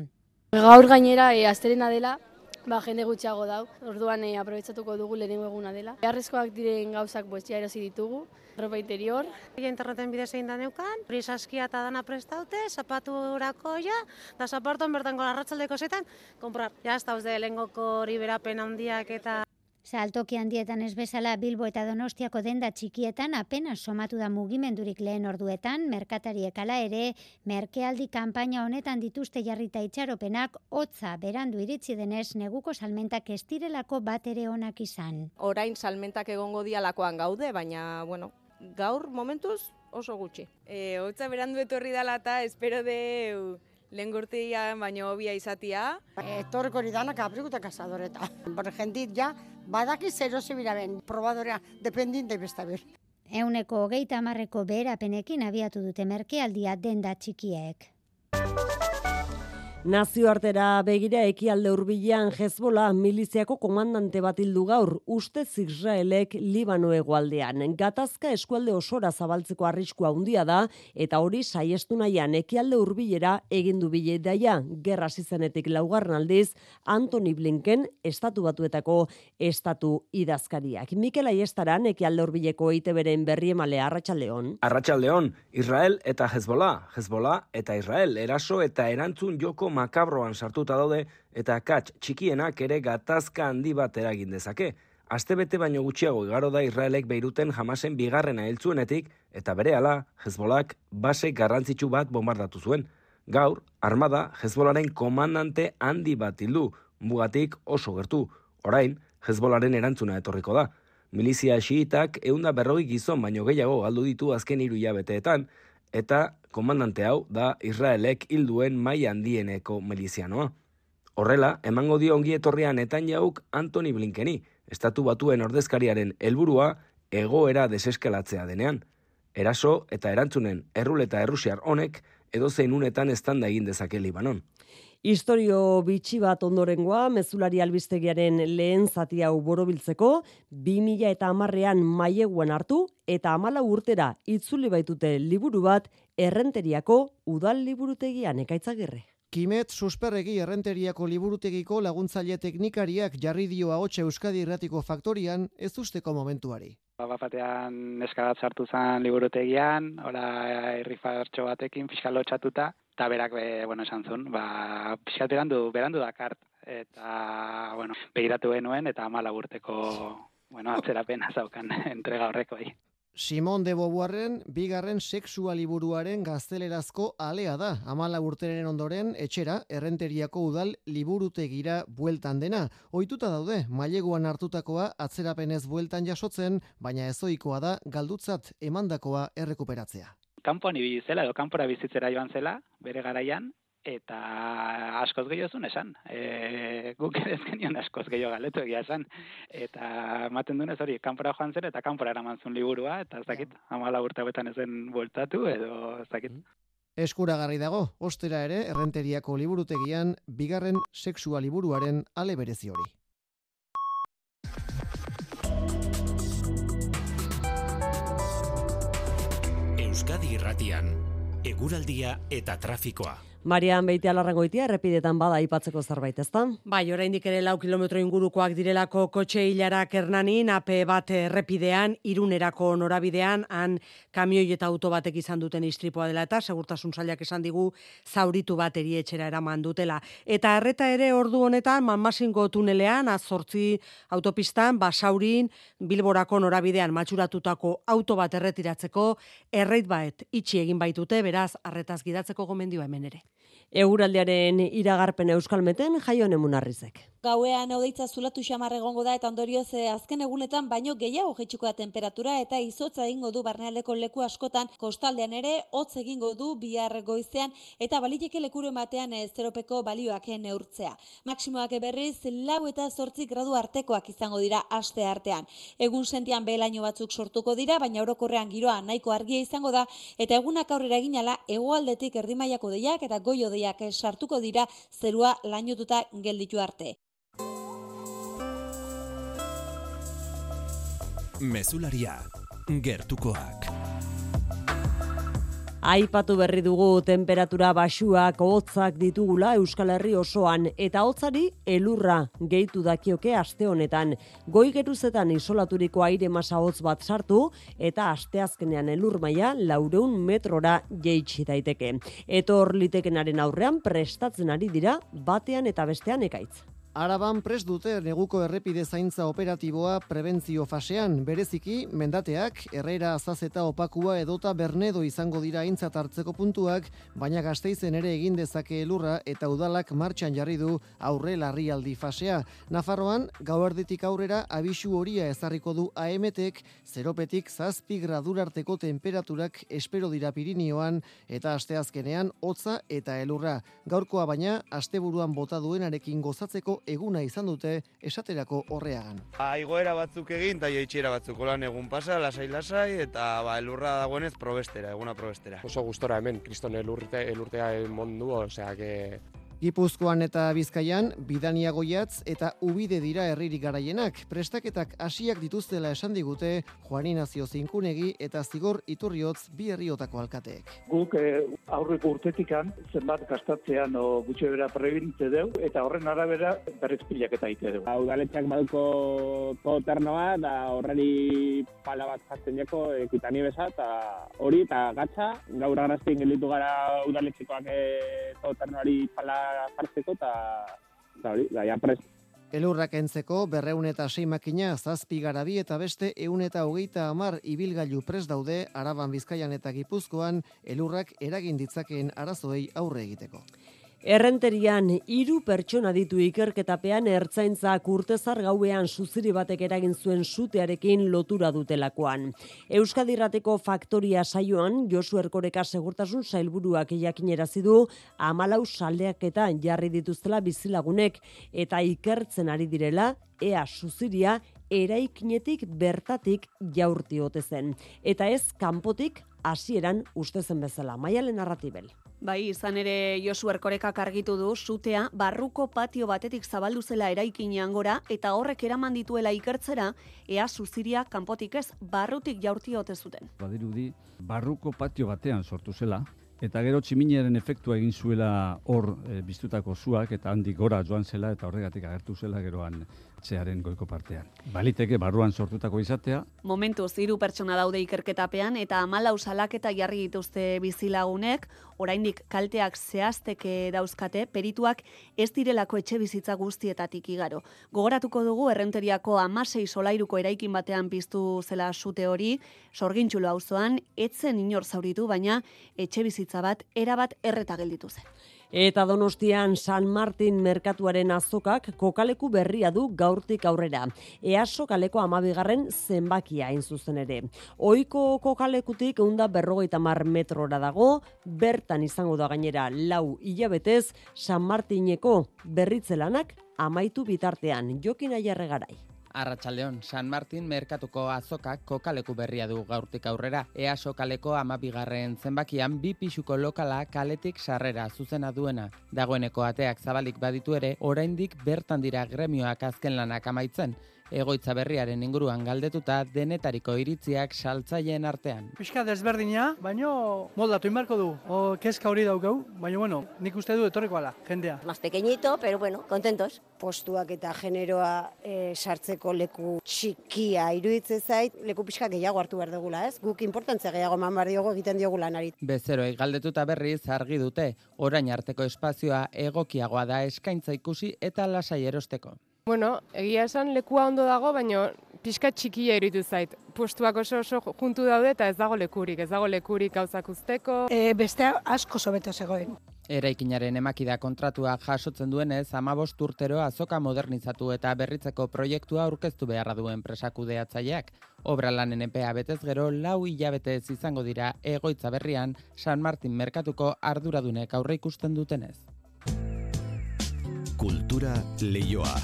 Gaur gainera e, dela, ba, jende gutxiago dau, orduan e, aprobetsatuko dugu lehenengo eguna dela. Beharrezkoak diren gauzak boestia erosi ditugu, ropa interior. Interneten bidez egin da neukan, prisaskia eta dana prestaute, zapatu urako ja, da zapartuan bertan gola ratzaldeko zetan, komprar. Ja, ez de lengoko hori berapen handiak eta... Saltoki handietan ez bezala Bilbo eta Donostiako denda txikietan apenas somatu da mugimendurik lehen orduetan, merkatariek ala ere, merkealdi kanpaina honetan dituzte jarrita itxaropenak, hotza berandu iritsi denez neguko salmentak estirelako bat ere onak izan. Orain salmentak egongo dialakoan gaude, baina, bueno, gaur momentuz oso gutxi. E, Otza berandu etorri dela eta espero de lehen gurtia baino hobia izatia. Etorreko hori danak abriguta kasadoreta. Por jentit ja, badaki zero zebira ben, probadorea dependinte besta ber. Euneko hogeita amarreko beherapenekin abiatu dute merkealdia denda txikiek. Nazioartera begira ekialde hurbilean Hezbola miliziako komandante bat hildu gaur ustez Israelek Libano hegoaldean. Gatazka eskualde osora zabaltzeko arriskua handia da eta hori saiestu nahian ekialde hurbilera egin du bile daia gerra zizenetik laugarren aldiz Anthony Blinken estatu batuetako estatu idazkariak. Mikel Aiestaran ekialde hurbileko ITBren berriemale Arratsaldeon. Arratsaldeon Israel eta Hezbola, Hezbola eta Israel eraso eta erantzun joko makabroan sartuta daude eta kats txikienak ere gatazka handi bat eragin dezake. Astebete baino gutxiago igaro da Israelek Beiruten jamasen bigarrena heltzuenetik eta berehala Hezbolak base garrantzitsu bat bombardatu zuen. Gaur, armada Hezbolaren komandante handi bat hildu, mugatik oso gertu. Orain, Hezbolaren erantzuna etorriko da. Milizia xiitak eunda berrogi gizon baino gehiago galdu ditu azken hiru jabeteetan, eta komandante hau da Israelek hilduen mai handieneko milizianoa. Horrela, emango dio ongi etorrian etan jauk Antoni Blinkeni, estatu batuen ordezkariaren helburua egoera deseskalatzea denean. Eraso eta erantzunen erruleta errusiar honek edo zein unetan estanda egin dezake Libanon. Historio bitxi bat ondorengoa, mezulari albistegiaren lehen zati hau borobiltzeko, 2000 eta amarrean maieguan hartu, eta amala urtera itzuli baitute liburu bat, errenteriako udal liburutegian ekaitzagirre. Kimet susperregi errenteriako liburutegiko laguntzaile teknikariak jarri dio ahotsa Euskadi Irratiko Faktorian ez usteko momentuari. Ba, batean neskadat sartu zen liburutegian, ora irrifartxo batekin fiskal lotxatuta, eta berak, be, bueno, esan zuen, ba, fiskal berandu, berandu dakart, eta, bueno, begiratu genuen, eta amala urteko, bueno, atzerapena zaukan [LAUGHS] entrega horreko. Simon de Beauvoirren bigarren sexua liburuaren gaztelerazko alea da. Amala urteren ondoren etxera errenteriako udal liburutegira bueltan dena. Ohituta daude, maileguan hartutakoa atzerapenez bueltan jasotzen, baina ezoikoa da galdutzat emandakoa errekuperatzea. Kanpoan ibili zela edo kanpora bizitzera joan zela, bere garaian, eta askoz gehiago zuen esan. E, guk ere ezkenion askoz gehiago galetu egia esan. Eta ematen dunez hori, kanpora joan zen eta kanpora eraman zuen liburua, eta ez dakit, amala urte betan ezen bueltatu, edo ez dakit. Eskuragarri dago, ostera ere, errenteriako liburutegian, bigarren sexua liburuaren ale berezi hori. Euskadi Irratian, eguraldia eta trafikoa. Marian Beiti alarrangoitia errepidetan bada aipatzeko zerbait, ezta? Bai, oraindik ere lau kilometro ingurukoak direlako kotxe hilarak ernanin, ape bat errepidean, irunerako norabidean, han kamioi eta auto batek izan duten istripua dela eta segurtasun zailak esan digu zauritu bat etxera eraman dutela. Eta erreta ere ordu honetan, manmasingo tunelean, azortzi autopistan, basaurin, bilborako norabidean matxuratutako auto bat erretiratzeko, erreit baet itxi egin baitute, beraz, arretaz gidatzeko gomendioa hemen ere. Eguraldiaren iragarpen euskalmeten jaio nemunarrizek. Gauean hodeitza zulatu xamar egongo da eta ondorioz eh, azken egunetan baino gehiago jaitsiko da temperatura eta izotza egingo du barnealdeko leku askotan kostaldean ere hotz egingo du bihar goizean eta baliteke lekuru ematean eh, zeropeko balioak neurtzea. Maksimoak berriz lau eta zortzik gradu artekoak izango dira aste artean. Egun sentian behelaino batzuk sortuko dira, baina orokorrean giroa nahiko argia izango da eta egunak aurrera eginala egoaldetik erdimaiako deiak eta goio deiak sartuko dira zerua lainotuta gelditu arte. Mesularia, gertukoak. Aipatu berri dugu temperatura basuak hotzak ditugula Euskal Herri osoan eta hotzari elurra gehitu dakioke aste honetan. Goi geruzetan isolaturiko aire masa hotz bat sartu eta asteazkenean elur maila laureun metrora jeitsi daiteke. Etor litekenaren aurrean prestatzen ari dira batean eta bestean ekaitz. Araban prest dute neguko errepide zaintza operatiboa prebentzio fasean, bereziki mendateak, errera azazeta opakua edota bernedo izango dira aintzat hartzeko puntuak, baina gazteizen ere egin dezake elurra eta udalak martxan jarri du aurre larrialdi fasea. Nafarroan, gauerditik aurrera abisu horia ezarriko du AMTek, zeropetik zazpi gradurarteko temperaturak espero dira Pirinioan eta asteazkenean hotza eta elurra. Gaurkoa baina, asteburuan bota duenarekin gozatzeko eguna izan dute esaterako horreagan. Ba, igoera batzuk egin eta jaitxera batzuk lan egun pasa, lasai lasai eta ba, elurra dagoenez probestera, eguna probestera. Oso gustora hemen, kriston elurte, elurtea mondu, osea, que Gipuzkoan eta Bizkaian bidania goiatz eta ubide dira herririk garaienak. Prestaketak hasiak dituztela esan digute Juan Inazio Zinkunegi eta Zigor Iturriotz bi herriotako alkateek. Guk eh, aurreko urtetikan zenbat gastatzean o gutxe bera prebintze deu eta horren arabera berriz pilak eta ite deu. Udaletxak baduko toternoa da horreri pala bat jartzen jako ekitani besa eta hori eta gatza gaur agraztien gelditu gara udaletxikoak e, toternoari pala jartzeko eta hori, gaia prest. Elurrak entzeko berreun eta sei makina zazpi garabi eta beste eun eta hogeita amar ibilgailu prest daude araban bizkaian eta gipuzkoan elurrak eragin ditzakeen arazoei aurre egiteko. Errenterian hiru pertsona ditu ikerketapean ertzaintza kurtezar gauean suziri batek eragin zuen sutearekin lotura dutelakoan. Euskadirrateko faktoria saioan Josu Erkoreka segurtasun sailburuak jakinerazi du amalau saldeak eta jarri dituztela bizilagunek eta ikertzen ari direla ea suziria eraikinetik bertatik jaurti zen. Eta ez kanpotik hasieran ustezen bezala. Maialen narratibel. Bai, izan ere Josu Erkorekak argitu du sutea barruko patio batetik zabaldu zela eraikinean gora eta horrek eraman dituela ikertzera ea suziria kanpotik ez barrutik jaurti ote zuten. Badirudi barruko patio batean sortu zela eta gero tximiniaren efektua egin zuela hor e, biztutako zuak eta handik gora joan zela eta horregatik agertu zela geroan hartzearen goiko partean. Baliteke barruan sortutako izatea. Momentu hiru pertsona daude ikerketapean eta amalau salaketa jarri dituzte bizilagunek, oraindik kalteak zehazteke dauzkate, perituak ez direlako etxe bizitza guztietatik igaro. Gogoratuko dugu errenteriako amasei solairuko eraikin batean piztu zela sute hori, sorgintxulo auzoan etzen inor zauritu, baina etxe bizitza bat erabat erreta gelditu zen. Eta Donostian San Martin merkatuaren azokak kokaleku berria du gaurtik aurrera. Easo kaleko amabigarren zenbakia hain zuzen ere. Oiko kokalekutik eunda berrogeita mar metrora dago, bertan izango da gainera lau hilabetez San Martineko berritzelanak amaitu bitartean. Jokin aiarregarai. Arratsaldeon, San Martin merkatuko azokak kokaleku berria du gaurtik aurrera. Easo kaleko amabigarren zenbakian bi pixuko lokala kaletik sarrera zuzena duena. Dagoeneko ateak zabalik baditu ere, oraindik bertan dira gremioak azken lanak amaitzen egoitza berriaren inguruan galdetuta denetariko iritziak saltzaileen artean. Piska desberdina, baino moldatu inbarko du, o kezka hori daukau, baina bueno, nik uste du etorriko ala, jendea. Más pequeñito, pero bueno, contentos. Postuak eta generoa e, sartzeko leku txikia iruditzen zait, leku pixka gehiago hartu behar dugula, ez? Guk importantzia gehiago man bar diogu egiten diogu lanari. Bezeroei galdetuta berriz argi dute, orain arteko espazioa egokiagoa da eskaintza ikusi eta lasai erosteko. Bueno, egia esan lekua ondo dago, baina pixka txikia iritu zait. Postuak oso oso juntu daude eta ez dago lekurik, ez dago lekurik gauzak usteko. E, beste asko sobeto zegoen. Eraikinaren emakida kontratua jasotzen duenez, amabost urtero azoka modernizatu eta berritzeko proiektua aurkeztu beharra duen presakudeatzaileak. Obra lanen epea betez gero, lau hilabete ez izango dira egoitza berrian San Martin merkatuko arduradunek aurre ikusten dutenez. Kultura leioa.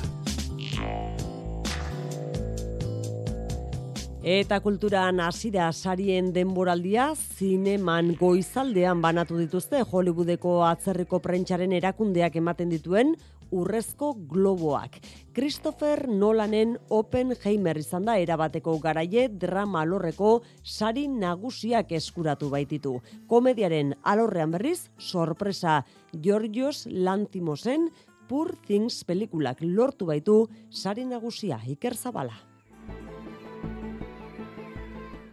Eta kulturan hasira sarien denboraldia zineman goizaldean banatu dituzte Hollywoodeko atzerriko prentxaren erakundeak ematen dituen urrezko globoak. Christopher Nolanen Oppenheimer izan da erabateko garaie drama alorreko sari nagusiak eskuratu baititu. Komediaren alorrean berriz, sorpresa Georgios Lantimosen Poor Things pelikulak lortu baitu sari nagusia Iker Zabala.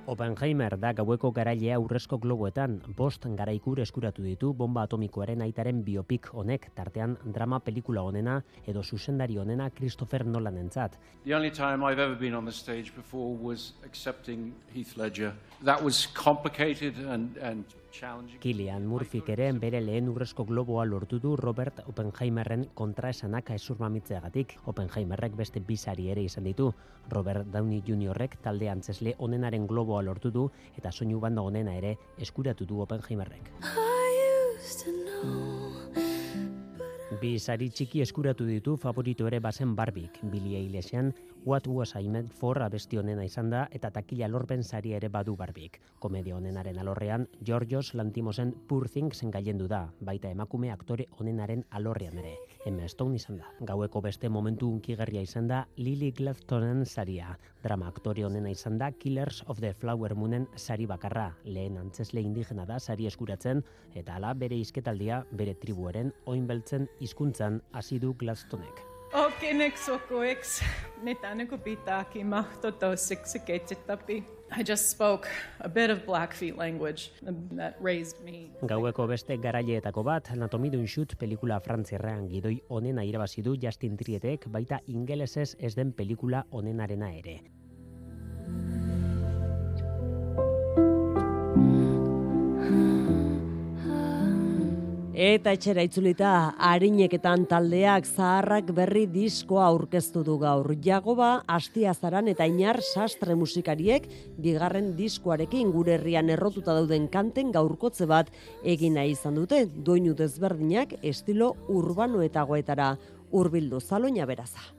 Oppenheimer da gaueko garailea urrezko globoetan, bost garaikur eskuratu ditu bomba atomikoaren aitaren biopik honek, tartean drama pelikula honena edo zuzendari honena Christopher Nolan entzat. The only time I've ever been on the stage before was accepting Heath Ledger. That was complicated and, and Kilian Murphyk ere bere lehen urrezko globoa lortu du Robert Oppenheimerren kontraesanak esurmamitzeagatik. Oppenheimerrek beste bizari ere izan ditu. Robert Downey Jr.rek talde antzesle onenaren globoa lortu du eta soinu banda onena ere eskuratu du Oppenheimerrek. Bi sari txiki eskuratu ditu favorito ere bazen Barbik, Billy Eilesian, What Was I Meant For abesti honena izan da eta takila lorben sari ere badu Barbik. Komedia honenaren alorrean, Georgios Lantimosen Poor Things gailendu da, baita emakume aktore honenaren alorrean ere. Emma Stone izan da. Gaueko beste momentu unkigarria izan da Lily Gladstonen saria. Drama aktore honena izan da Killers of the Flower Moonen sari bakarra. Lehen antzesle indigena da sari eskuratzen eta ala bere izketaldia bere tribuaren oinbeltzen hizkuntzan hasi du Gladstonek. Okenek sokoeks, netaneko pitaki mahtotosik seketsetapi. I just spoke a bit of Blackfeet language that raised me. Gaueko beste garaileetako bat, Anatomy d'un Shoot pelikula frantzierrean gidoi onena irabazi du Justin Trietek, baita ingelesez ez den pelikula onenarena ere. Eta etxera itzulita, harineketan taldeak zaharrak berri diskoa aurkeztu du gaur. Jagoba, Astiazaran eta Inar sastre musikariek bigarren diskoarekin gure herrian errotuta dauden kanten gaurkotze bat egina izan dute. Doinu desberdinak estilo urbano eta goetara urbildu zaloina beraza.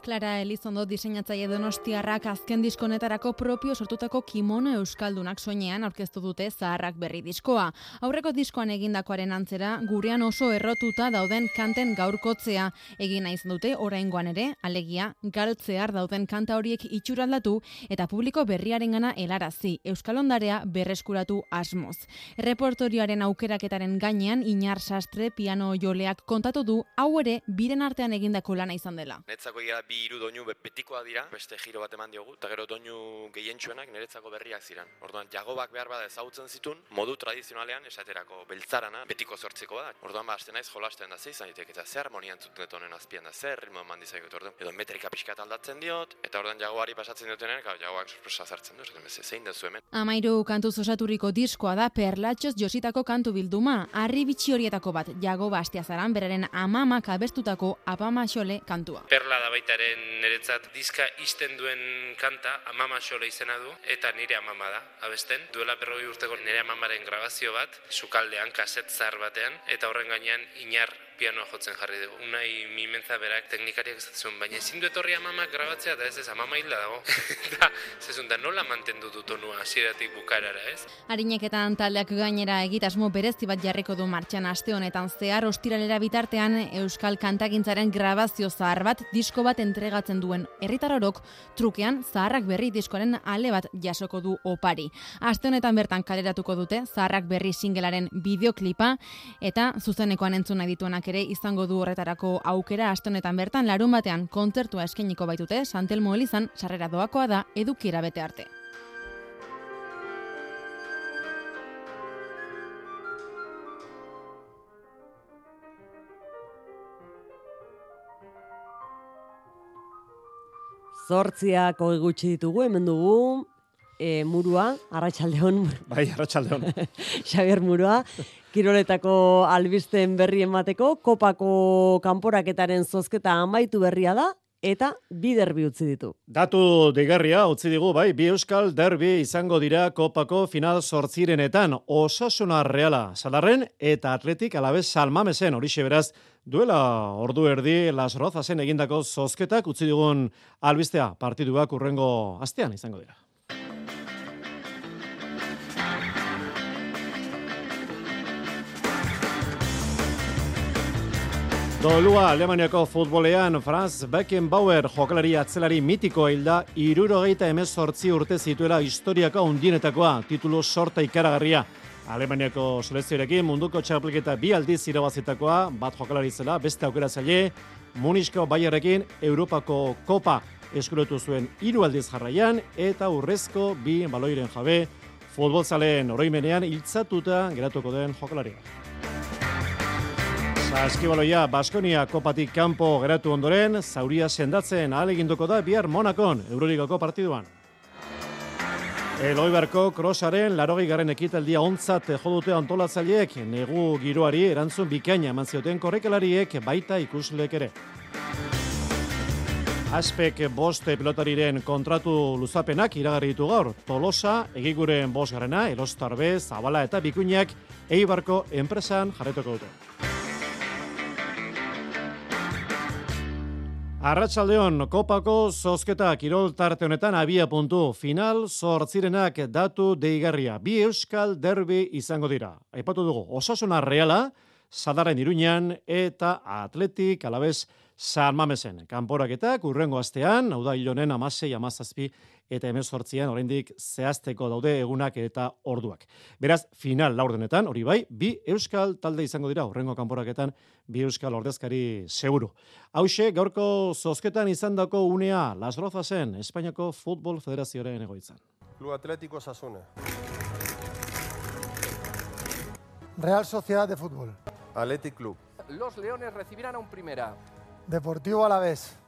Clara Elizondo diseinatzaile donostiarrak azken diskonetarako propio sortutako kimono euskaldunak soinean aurkeztu dute zaharrak berri diskoa. Aurreko diskoan egindakoaren antzera, gurean oso errotuta dauden kanten gaurkotzea. Egin naiz dute oraingoan ere, alegia, galtzear dauden kanta horiek itxuraldatu eta publiko berriarengana helarazi, euskalondarea berreskuratu asmoz. Reportorioaren aukeraketaren gainean, inar sastre piano joleak kontatu du, hau ere, biren artean egindako lana izan dela. Netzako bi hiru doinu betikoa dira, beste giro bat eman diogu, eta gero doinu gehientsuenak niretzako berriak ziren. Orduan, jagobak behar bada ezagutzen zitun, modu tradizionalean esaterako beltzarana betiko sortzeko bada. Orduan, ba, naiz jolasten da zeizan ditek, eta zer harmonia entzuten dut honen azpian da, zer ritmo eman dizagut orduan. Edo metrika pixka aldatzen diot, eta orduan jagoari pasatzen dutenean, gau, jagoak sorpresa zartzen du, zaten beze, zein duzu hemen. Amairu kantuz osaturiko diskoa da perlatxoz jositako kantu bilduma, harri bitxi horietako bat, jago bastiazaran beraren amamak abestutako apamaxole kantua. Perla da baitaren niretzat diska isten duen kanta amama xole izena du eta nire amama da abesten. Duela berroi urteko nire amamaren grabazio bat sukaldean kaset zar batean eta horren gainean inar pianoa jotzen jarri dugu. Unai mimentza berak teknikariak zuen, baina ezin du etorri amamak grabatzea da ez ez amama hilda dago. [LAUGHS] da, zezun, da nola mantendu du tonua hasieratik bukarara, ez? Harineketan taldeak gainera egitasmo berezti bat jarriko du martxan aste honetan zehar ostiralera bitartean Euskal Kantagintzaren grabazio zahar bat disko bat entregatzen duen herritarorok trukean zaharrak berri diskoaren ale bat jasoko du opari. Aste honetan bertan kaleratuko dute zaharrak berri singelaren bideoklipa eta zuzenekoan entzuna dituenak ere izango du horretarako aukera astonetan bertan larun batean kontzertua eskainiko baitute Santelmo Elizan sarrera doakoa da edukiera bete arte. Zortziak hori gutxi ditugu, hemen dugu, e, murua, arratsaldeon. Bai, arratsaldeon. [LAUGHS] Xavier Murua, Kiroletako albisten berri emateko, kopako kanporaketaren zozketa amaitu berria da, eta bi derbi utzi ditu. Datu digarria utzi digu, bai, bi euskal derbi izango dira kopako final sortzirenetan, osasuna reala, salarren eta atletik alabez salmamesen, hori beraz, duela ordu erdi las rozazen egindako zozketak utzi digun albistea partiduak urrengo astean izango dira. Dolua Alemaniako futbolean Franz Beckenbauer jokalari atzelari mitiko hilda irurogeita emezortzi urte zituela historiako undienetakoa titulu sorta ikaragarria. Alemaniako selezioarekin munduko txapliketa bi aldiz irabazitakoa, bat jokalari zela, beste aukera zaile, Munisko Bayerrekin Europako Kopa eskuretu zuen hiru aldiz jarraian eta urrezko bi baloiren jabe futbolzaleen oroimenean hiltzatuta geratuko den jokalaria. Saskibaloia Baskonia kopatik kanpo geratu ondoren, zauria sendatzen aleginduko da bihar Monakon Euroligako partiduan. Eloiberko krosaren larogei garen ekitaldia ontzat jodute antolatzaileek negu giroari erantzun bikaina eman zioten korrekalariek baita ikuslek ere. Aspek boste pilotariren kontratu luzapenak iragarri ditu gaur. Tolosa, egiguren bost garena, Elostarbe, Zabala eta Bikuinak Eibarko enpresan jarretuko dute. Arratsaldeon kopako zozketa kirol tarte honetan abia puntu final zortzirenak datu deigarria. Bi euskal derbi izango dira. Aipatu dugu, osasuna reala, sadaren iruñan eta atletik alabez San Mamesen. Kanporaketak urrengo astean, hau da hilonen amasei amazazpi eta hemen sortzian oraindik zehazteko daude egunak eta orduak. Beraz, final laurdenetan, hori bai, bi euskal talde izango dira, urrengo kanporaketan, bi euskal ordezkari seguru. Hauxe, gaurko zozketan izan dako unea, Las Rozazen, Espainiako Futbol Federazioaren egoitzan. Club Atlético Sasune. Real Sociedad de Fútbol. Athletic Club. Los Leones recibirán a un primera. Deportivo Alavés.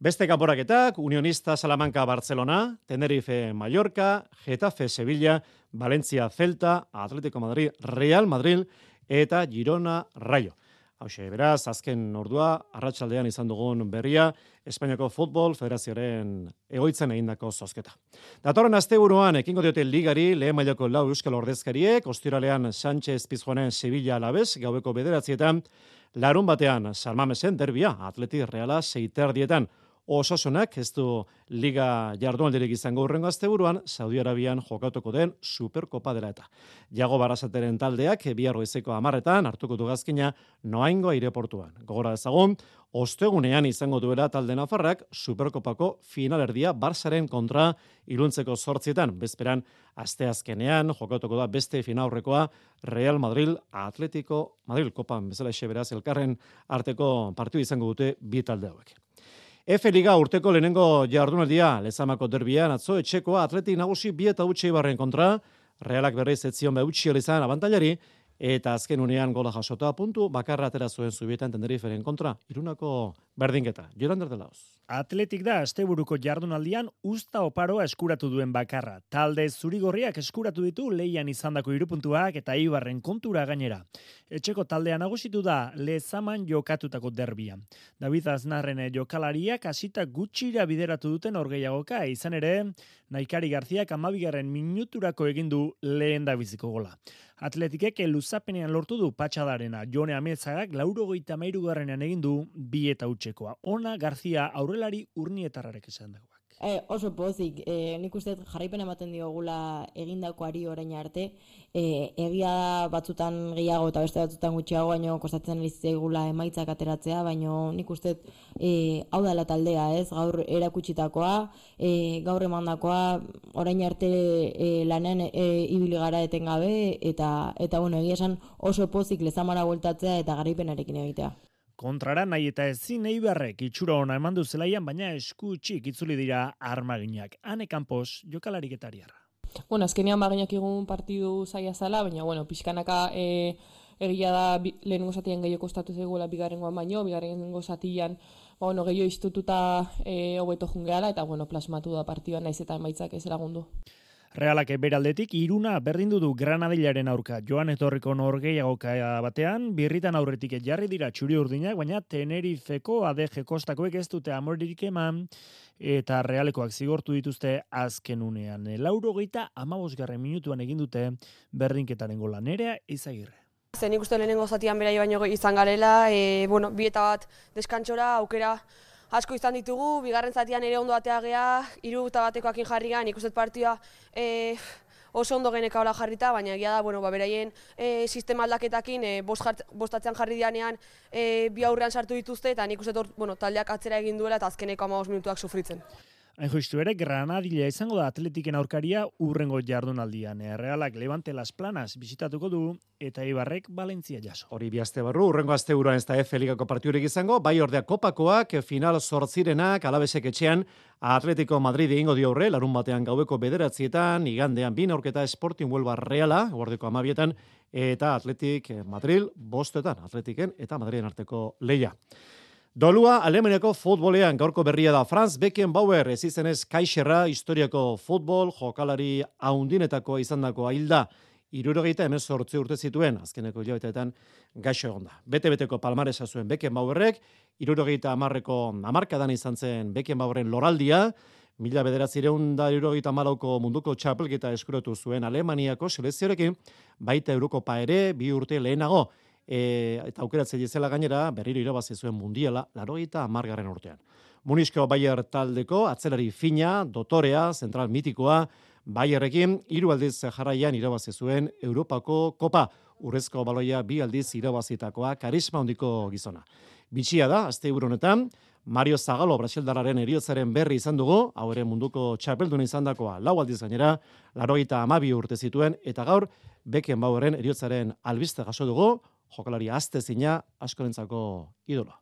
Beste kanporaketak, Unionista Salamanca Barcelona, Tenerife Mallorca, Getafe Sevilla, Valencia Celta, Atlético Madrid Real Madrid eta Girona Rayo. Hauxe, beraz, azken ordua, arratsaldean izan dugun berria, Espainiako Futbol Federazioaren egoitzen egindako zozketa. Datorren asteburuan ekingo diote ligari lehen mailako lau euskal ordezkariek, ostiralean Sánchez Pizjuanen Sevilla alabez, gaueko bederatzietan, larun batean Salmamesen derbia, atleti reala seiterdietan, Osasunak ez du liga jardunaldirik izango urrengo asteburuan Saudi Arabian jokatuko den Superkopa dela eta. Jago Barasateren taldeak bihar goizeko 10etan hartuko du gazkina Noaingo aireportuan. Gogora ezagun, ostegunean izango duela talde Nafarrak Superkopako finalerdia Barsaren kontra iluntzeko sortzietan. Bezperan, asteazkenean jokatuko da beste finaurrekoa Real Madrid Atletico Madrid Kopan bezala beraz elkarren arteko partidu izango dute bi talde hauek. F Liga urteko lehenengo jardunaldia lezamako derbian atzo etxekoa atletik nagusi bi eta utxe ibarren kontra, realak berriz etzion behutxi izan abantailari, eta azken unean gola jasota puntu, bakarra atera zuen zubietan tenderiferen kontra, irunako berdinketa. Jolander de Atletik da asteburuko jardunaldian usta oparoa eskuratu duen bakarra. Talde zurigorriak eskuratu ditu leian izandako irupuntuak eta ibarren kontura gainera. Etxeko taldea nagusitu da lezaman jokatutako derbia. David Aznarren jokalariak hasita gutxira bideratu duten orgeiagoka izan ere, Naikari Garziak amabigarren minuturako egindu lehen da biziko gola. Atletikek luzapenean lortu du patxadarena. Jone Amezagak lauro goita mairu garrenean egindu bi eta utxekoa. Ona Garzia aurrelari urnietarrarek esan dago. E, oso pozik, e, nik uste jarraipen ematen diogula egindakoari orain arte, e, egia da batzutan gehiago eta beste batzutan gutxiago, baino kostatzen egula emaitzak ateratzea, baino nik uste e, hau dela taldea, ez, gaur erakutsitakoa, e, gaur emandakoa, orain arte e, lanen e, ibili gara etengabe, eta, eta bueno, egia esan oso pozik lezamara voltatzea eta garaipenarekin egitea. Kontrara nahi eta ezin eibarrek itxura ona eman du zelaian, baina esku txik itzuli dira armaginak. Hane kanpos, jokalarik etariarra. Bueno, azkenean baginak egun partidu zaila zala, baina, bueno, pixkanaka e, egia da bi, lehenengo zatian gehiago kostatu zegoela bigarrengoan baino, bigarrengo zatian, ba, bueno, gehiago iztututa e, hobeto jungeala, eta, bueno, plasmatu da partidua naiz eta emaitzak ez lagundu. Realak beraldetik iruna berdindu du Granadillaren aurka. Joan etorriko norgeiagoka batean, birritan aurretik jarri dira txuri urdinak, baina Tenerifeko ADG kostakoek ez dute amoririk eman, eta realekoak zigortu dituzte azken unean. Lauro geita amabosgarren minutuan egin dute berdinketaren gola. Nerea izagirre. Zen ikusten lehenengo zatian berai baino izan garela, e, bueno, bi eta bat deskantxora, aukera asko izan ditugu, bigarren zatian ere ondo atea geha, iru eta batekoakin jarri gehan, ikustet partioa e, oso ondo geneka hola jarrita, baina egia da, bueno, ba, beraien e, sistema aldaketakin, e, bost jart, bostatzean jarri dianean e, bi aurrean sartu dituzte, eta nik uste bueno, taldeak atzera egin duela eta azkeneko amagos minutuak sufritzen. Hain justu ere, Granadilla izango da atletiken aurkaria urrengo jardunaldian. Realak Levante Las Planas bisitatuko du eta Ibarrek Valentzia jaso. Hori biazte barru, urrengo azte ez da F Ligako partiurik izango, bai ordea kopakoak, final sortzirenak, alabesek etxean, Atletico Madrid ingo dio horre, larun batean gaueko bederatzietan, igandean bin aurketa Sporting Huelva Reala, guardeko amabietan, eta Atletik Madrid bostetan, Atletiken eta Madriden arteko leia. Dolua Alemaniako futbolean gaurko berria da. Franz Beckenbauer ez izenez kaixerra historiako futbol jokalari haundinetako izandako hilda irurogeita hemen sortzi urte zituen azkeneko hilabeteetan gaixo egon da. Bete-beteko palmaresa zuen Beckenbauerrek, irurogeita amarreko amarkadan izan zen Beckenbaueren loraldia, mila bederatzireun da irurogeita malauko munduko txapelketa eskurotu zuen Alemaniako seleziorekin, baita Eurokopa ere bi urte lehenago, e, eta aukeratzen zela gainera, berriro irabazi zuen mundiala, laro eta amargarren urtean. Munisko Bayer taldeko, atzelari fina, dotorea, zentral mitikoa, Bayerrekin, hiru aldiz jarraian irabazi zuen Europako Kopa, urrezko baloia bi aldiz irabazitakoa, karisma hondiko gizona. Bitxia da, azte honetan, Mario Zagalo Brasildararen eriotzaren berri izan dugu, hau ere munduko txapeldun izan dakoa, lau aldiz gainera, laroita amabi urte zituen, eta gaur, Beken Baueren eriotzaren albiste gaso dugu, jokalari azte zina askorentzako idola.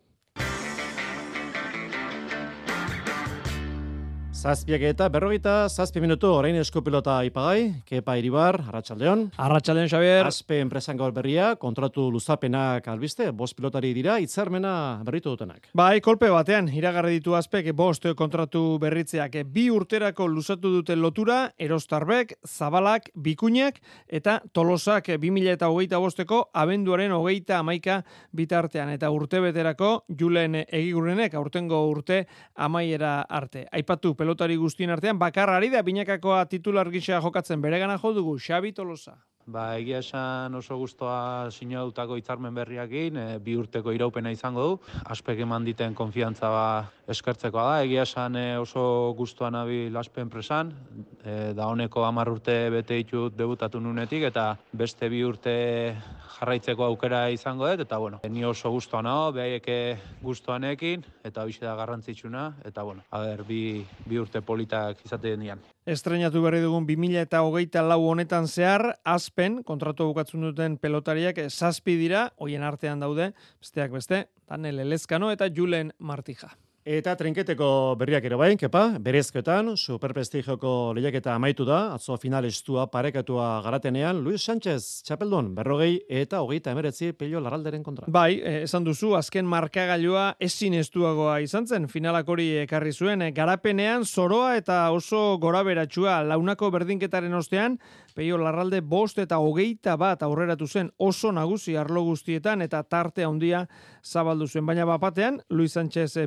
Zazpiak eta berrogeita, zazpi minutu, orain eskupilota ipagai, kepa iribar, arratsaldeon. Arratxaldeon, Xavier. Azpe enpresan gaur berria, kontratu luzapenak albiste, bost pilotari dira, itzarmena berritu dutenak. Bai, kolpe batean, iragarri ditu azpek, bost kontratu berritzeak, bi urterako luzatu dute lotura, erostarbek, zabalak, bikuñak, eta tolosak, bi mila eta hogeita bosteko, abenduaren hogeita amaika bitartean, eta urte beterako, julen egigurenek, aurtengo urte amaiera arte. Aipatu, pelotari guztien artean bakarrari da binakakoa titular gisa jokatzen beregana jo dugu Xabi Tolosa. Ba, egia esan oso gustoa sinadutako hitzarmen berriakin, e, bi urteko iraupena izango du. Aspek eman diten konfiantza ba eskertzekoa da. Egia esan e, oso gustoa nabil aspen presan, e, da honeko 10 urte bete ditut debutatu nunetik eta beste bi urte jarraitzeko aukera izango dut eta bueno, ni oso gustoa nago, behaieke gustoanekin eta hoxe da garrantzitsuna eta bueno, a ber, bi, bi urte politak izate dian. Estrenatu berri dugun 2000 eta hogeita lau honetan zehar, azpen, kontratu bukatzen duten pelotariak, zazpi dira, hoien artean daude, besteak beste, Daniel Elezkano eta Julen Martija. Eta trinketeko berriak ere bain, kepa, berezkoetan, superprestigioko lehiaketa amaitu da, atzo final estua parekatua garatenean, Luis Sánchez, txapeldon, berrogei eta hogeita emeretzi pelio laralderen kontra. Bai, eh, esan duzu, azken markagailua ezin estuagoa izan zen, finalak hori ekarri zuen, eh, garapenean, zoroa eta oso gora beratxua, launako berdinketaren ostean, Peio Larralde bost eta hogeita bat aurreratu zen oso nagusi arlo guztietan eta tarte handia zabaldu zuen. Baina bapatean, Luis Sánchez eh,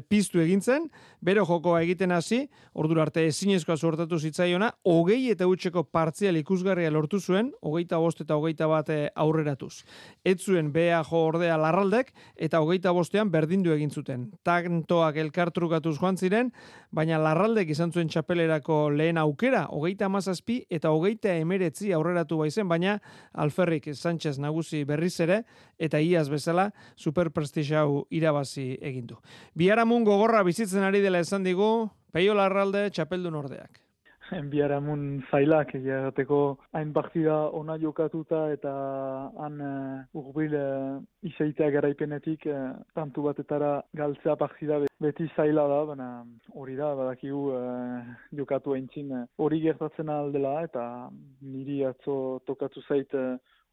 egintzen, bero jokoa egiten hasi, ordura arte ezinezkoa suertatu zitzaiona, hogei eta utxeko partzial ikusgarria lortu zuen, hogeita bost eta hogeita bat eh, aurreratuz. Ez zuen bea jo ordea Larraldek eta hogeita bostean berdindu egin zuten. Tantoak elkartrukatuz joan ziren, baina Larraldek izan zuen txapelerako lehen aukera, hogeita amazazpi eta hogeita emeretz bederatzi aurreratu baizen, baina Alferrik Sánchez nagusi berriz ere, eta iaz bezala, superprestixau irabazi egindu. Biaramun gogorra bizitzen ari dela esan digu, Peio Larralde txapeldu nordeak. Biaramun zailak, egateko hain partida ona jokatuta eta han uh, urbil uh, izaitea garaipenetik uh, tantu batetara galtzea partida beti zaila da, baina hori da, badakigu uh, jokatu aintzin hori uh, gertatzen aldela eta niri atzo tokatu zait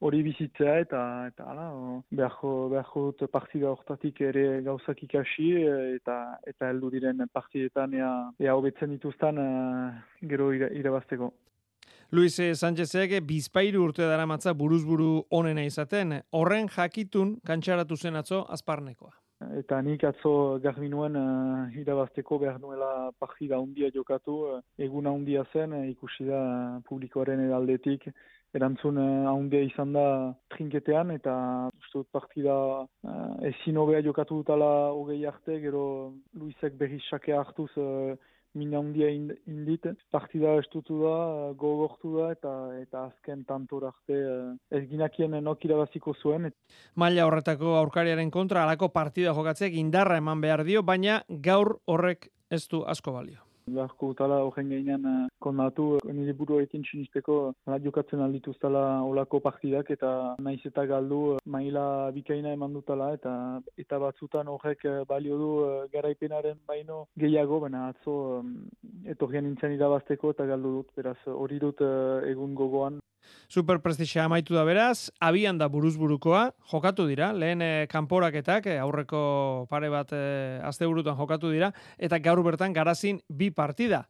hori bizitzea eta eta hala beharko beharko dut partida hortatik ere gauzak ikasi eta eta heldu diren partidetan ea ea hobetzen dituztan uh, gero irabazteko Luis Sánchezek bizpairu urte dara matza buruzburu onena izaten, horren jakitun kantxaratu zen atzo azparnekoa. Eta nik atzo garbi nuen uh, irabazteko behar nuela partida handia jokatu, uh, eguna handia zen, uh, ikusi da publikoaren edaldetik, erantzun haundia izan da trinketean, eta uste dut partida uh, ezin hobea jokatu dutala hogei arte, gero Luisek berri sakea hartuz uh, min handia indit. Partida estutu da, gogortu da, eta eta azken tantor arte uh, ez ginakien nok irabaziko zuen. Maila horretako aurkariaren kontra, alako partida jokatzek indarra eman behar dio, baina gaur horrek ez du asko balio. Beharko utala horren gainean uh, kondatu, uh, nire buru ekin sinisteko uh, jokatzen aldituztala olako partidak eta naiz eta galdu uh, maila bikaina eman dutala eta eta batzutan horrek balio du garaipenaren baino gehiago, baina atzo etorrian nintzen irabazteko eta galdu dut, beraz hori dut egun gogoan. Superprestigea amaitu da beraz, abian da buruzburukoa, jokatu dira, lehen e, kanporaketak, eh, aurreko pare bat e, asteburutan jokatu dira, eta gaur bertan garazin bi partida.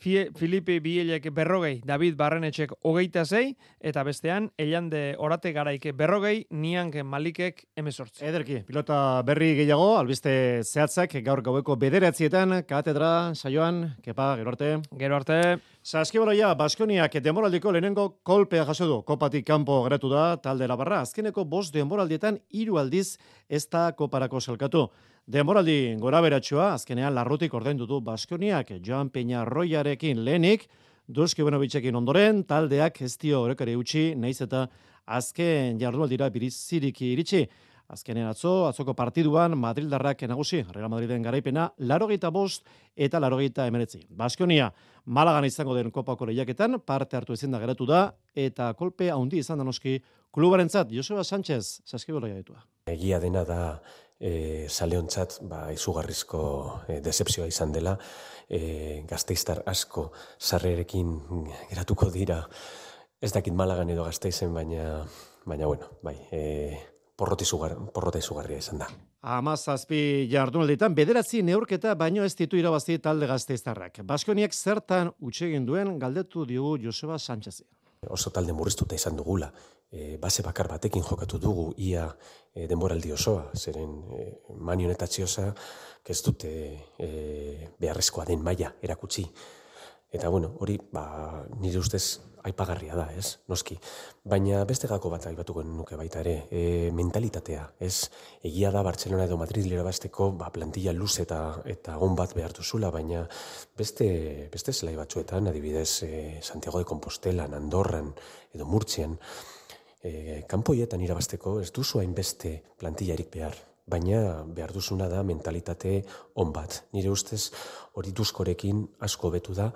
Filipe Bielek berrogei, David Barrenetxek hogeita zei, eta bestean, Elande Orate Garaike berrogei, Nianke Malikek emezortzi. Ederki, pilota berri gehiago, albiste zehatzak, gaur gaueko bederatzietan, katedra, saioan, kepa, gero arte. Gero arte. Saskibaloia, Baskoniak demoraldiko lehenengo kolpea jaso du. Kopatik kanpo geratu da, talde labarra, azkeneko bost demoraldietan hiru aldiz ez da koparako salkatu. Denboraldi gora beratxua, azkenean larrutik orden dutu Baskoniak Joan Peña Royarekin lehenik, Duski Benovitzekin ondoren, taldeak ez dio horrekari utxi, naiz eta azken jardunaldira birizirik iritsi. Azkenean atzo, atzoko partiduan, Madrildarrak nagusi, Real Madriden garaipena, larogeita bost eta larogeita emeretzi. Baskonia, Malagan izango den kopako lehiaketan, parte hartu ezin da geratu da, eta kolpe handi izan da noski, klubarentzat, Joseba Sánchez, saskiboloia ditua. Egia dena da, e, saleontzat ba, izugarrizko e, decepzioa izan dela, e, gazteiztar asko sarrerekin geratuko dira, ez dakit malagan edo gazteizen, baina, baina bueno, bai, e, porrota izugarria izan da. Amazazpi jardunalditan, bederatzi neurketa baino ez ditu irabazi talde gazteiztarrak. Baskoniak zertan utxegin duen galdetu diogu Joseba Sánchezi. Oso talde murriztuta izan dugula, e, base bakar batekin jokatu dugu ia e, denboraldi osoa, zeren e, manioneta txiosa, ez dute e, beharrezkoa den maila erakutsi. Eta bueno, hori ba, nire ustez aipagarria da, ez? Noski. Baina beste gako bat aipatuko nuke baita ere, e, mentalitatea, ez? Egia da Bartzelona edo Madrid lera basteko ba, plantilla luz eta, eta on bat behartu zula, baina beste, beste zelai batzuetan, adibidez e, Santiago de Compostela, Andorran edo Murtzian, e, kanpoietan irabasteko ez duzu hainbeste plantillarik behar, baina behar duzuna da mentalitate on bat. Nire ustez hori duzkorekin asko betu da,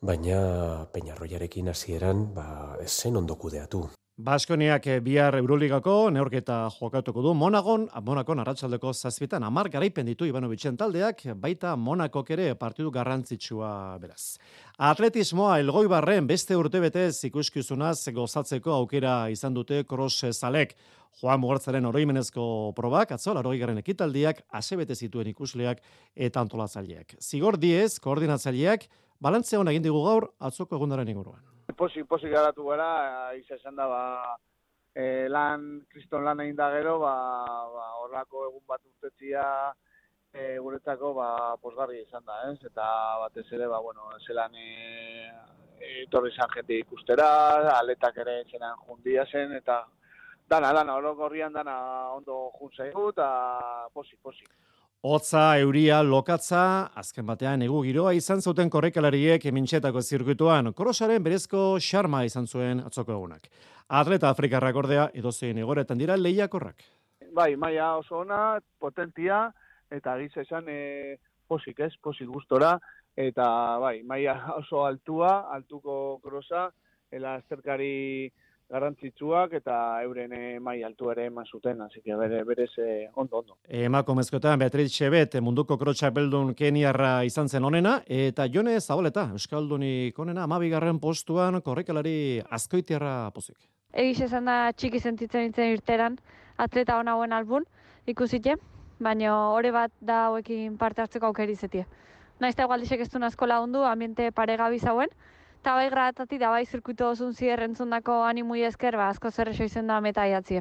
baina Peñarroiarekin hasieran ba, zen ondo kudeatu. Baskoniak eh, bihar Euroligako neorketa jokatuko du Monagon, Monakon arratsaldeko zazpitan amar garaipen ditu Ivanovitzen taldeak, baita Monakok ere partidu garrantzitsua beraz. Atletismoa elgoi barren beste urte betez ikuskizunaz gozatzeko aukera izan dute cross zalek. Joan Mugartzaren oroimenezko probak, atzo, laroi garen ekitaldiak, asebete zituen ikusleak eta antolatzaileak. Zigor diez, koordinatzaileak, balantzea hona egin digu gaur, atzoko egundaren inguruan posi, posi garatu gara, izan esan da, ba, e, lan, kriston lan egin da gero, ba, ba, horrako egun bat urtetzia e, guretzako, ba, posgarri izan da, ez? Eta batez ere, ba, bueno, zelan e, etorri izan jente ikustera, aletak ere zelan jundia zen, eta dana, dana, horrek dana ondo juntzaigu, eta posi, posi. Hotza, euria, lokatza, azken batean egu giroa izan zuten korrekalariek emintxetako zirkuituan, korosaren berezko xarma izan zuen atzoko egunak. Atleta Afrikarrak ordea, edozein egoretan dira lehiakorrak. Bai, maia oso ona, potentia, eta giz esan e, posik ez, posik gustora, eta bai, maia oso altua, altuko krosa, ela zerkari garrantzitsuak eta euren eh, mai altu ere eman zuten, hasi que bere berez eh, ondo ondo. Emakumezkoetan Beatriz Xebet munduko krotxa beldun Keniarra izan zen onena eta Jone Zabaleta euskalduni konena 12. postuan korrikalari azkoitiarra pozik. Egiz esan da txiki sentitzen ditzen irteran atleta ona hauen albun ikusite, baina hori bat da hauekin parte hartzeko aukeri zetie. Naizta igualdisek ez du asko lagundu, ambiente paregabi zauen, eta bai gratati da bai zirkuito ozun zier entzundako animui esker, ba, asko zer izen da meta iatzie.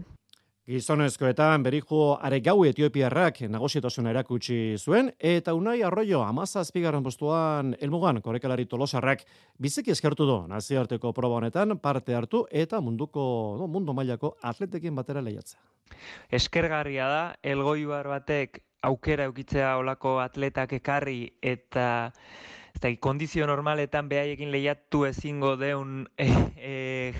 Gizonezkoetan beriko aregau etiopiarrak nagozietosuna erakutsi zuen, eta unai arroio amazazpigarren postuan elmugan korekalari tolosarrak biziki eskertu du naziarteko proba honetan parte hartu eta munduko no, mundu mailako atletekin batera lehiatza. Eskergarria da, elgoi batek aukera eukitzea olako atletak ekarri eta ez da, kondizio normaletan behaiekin lehiatu ezingo deun e, [LAUGHS] e,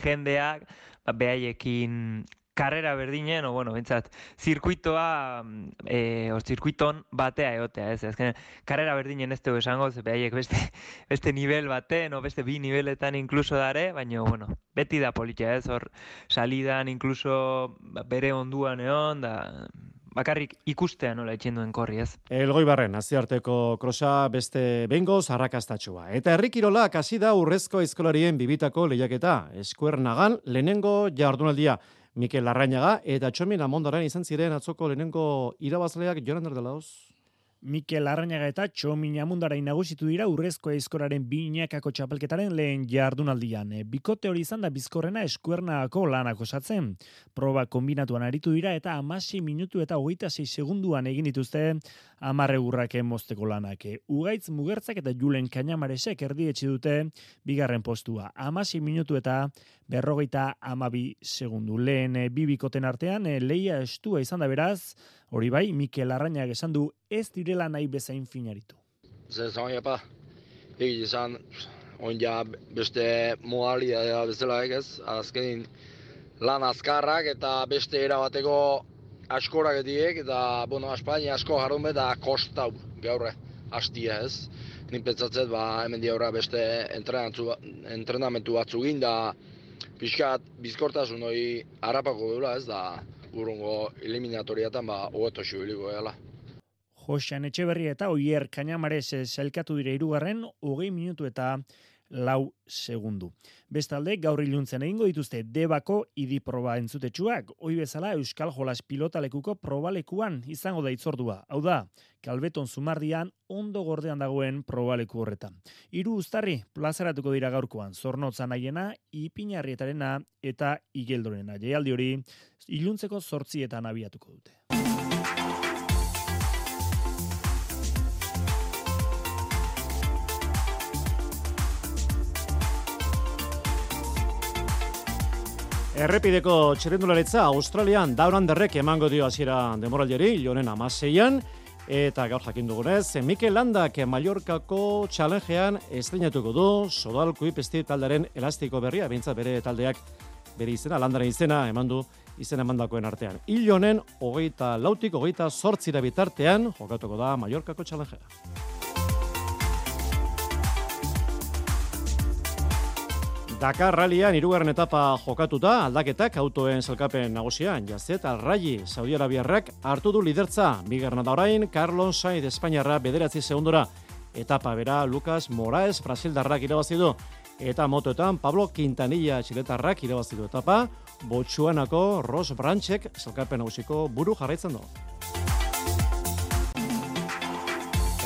jendeak, ba, behaiekin karrera berdinen, o bueno, bentsat, zirkuitoa, e, o zirkuiton batea egotea, ez, ez, karrera berdinen ez dugu esango, ze behaiek beste, [LAUGHS] beste nivel baten, o beste bi niveletan inkluso dare, baina, bueno, beti da politia, ez, hor, salidan inkluso ba, bere onduan egon, da, bakarrik ikustea nola etxen duen korri, ez? Elgoi barren, aziarteko krosa beste bengo zarrakastatxua. Eta herrikirola hasi da urrezko eskolarien bibitako lehiaketa. Eskuer nagan, lehenengo jardunaldia. Mikel Larrañaga eta Txomin Amondoran izan ziren atzoko lehenengo irabazleak Joran Erdelauz. Mikel Arrañaga eta Txomin Amundara inagusitu dira urrezko eizkoraren binakako txapelketaren lehen jardunaldian. E, bikote hori izan da bizkorrena eskuernako lanak osatzen. Proba kombinatuan aritu dira eta amasi minutu eta hogeita sei segunduan egin dituzte amarre urrake mozteko lanak. E, ugaitz mugertzak eta julen kainamaresek erdietxe dute bigarren postua. Amasi minutu eta berrogeita amabi segundu. Lehen e, bibikoten artean, leia estua izan da beraz, Hori bai, Mikel Arrainak esan du ez direla nahi bezain finaritu. Zer zan japa, egin izan, onja beste modalia da bezala egez, azkenin lan azkarrak eta beste erabateko askorak ediek, eta, bueno, Espainia asko jarun eta kostau gaurre hastia ez. Nin pentsatzet, ba, hemen diaurra beste entrenamentu batzu da pixkat bizkortasun hori harapako dula ez, da urungo eliminatoriatan ba hobeto xibiliko gela. Josean Etxeberri eta Oier Kainamares zelkatu dire irugarren, hogei minutu eta lau segundu. Bestalde, gaur iluntzen egingo dituzte debako idi proba entzutetsuak, hoi bezala Euskal Jolas pilotalekuko probalekuan izango da itzordua. Hau da, kalbeton zumardian ondo gordean dagoen probaleku horretan. Hiru ustarri plazaratuko dira gaurkoan, zornotzan nahiena, ipinarrietarena eta igeldorena. Jaialdi hori, iluntzeko zortzietan abiatuko dute. Errepideko txerrendularitza Australian Down Underrek emango dio hasiera demoraldiari, jonen amaseian, eta gaur jakin dugunez, Mikel Landak Mallorcako challengean estrenatuko du Sodal Kuipesti taldaren elastiko berria, bintzat bere taldeak bere izena, landaren izena, eman du izena emandakoen artean. Hil honen, hogeita lautik, hogeita sortzira bitartean, jokatuko da Mallorcako challengea. Dakar Rallyan irugarren etapa jokatuta, aldaketak autoen zelkapen nagusian, jazet alraji Saudi Arabiarrak hartu du lidertza, bigarna da orain, Carlos Sainz Espainiarra bederatzi segundora, etapa bera Lucas Moraes Brasildarrak irabazi du, eta motoetan Pablo Quintanilla txiletarrak irabazi du etapa, Botsuanako Ross Branchek zelkapen nagusiko buru jarraitzen du.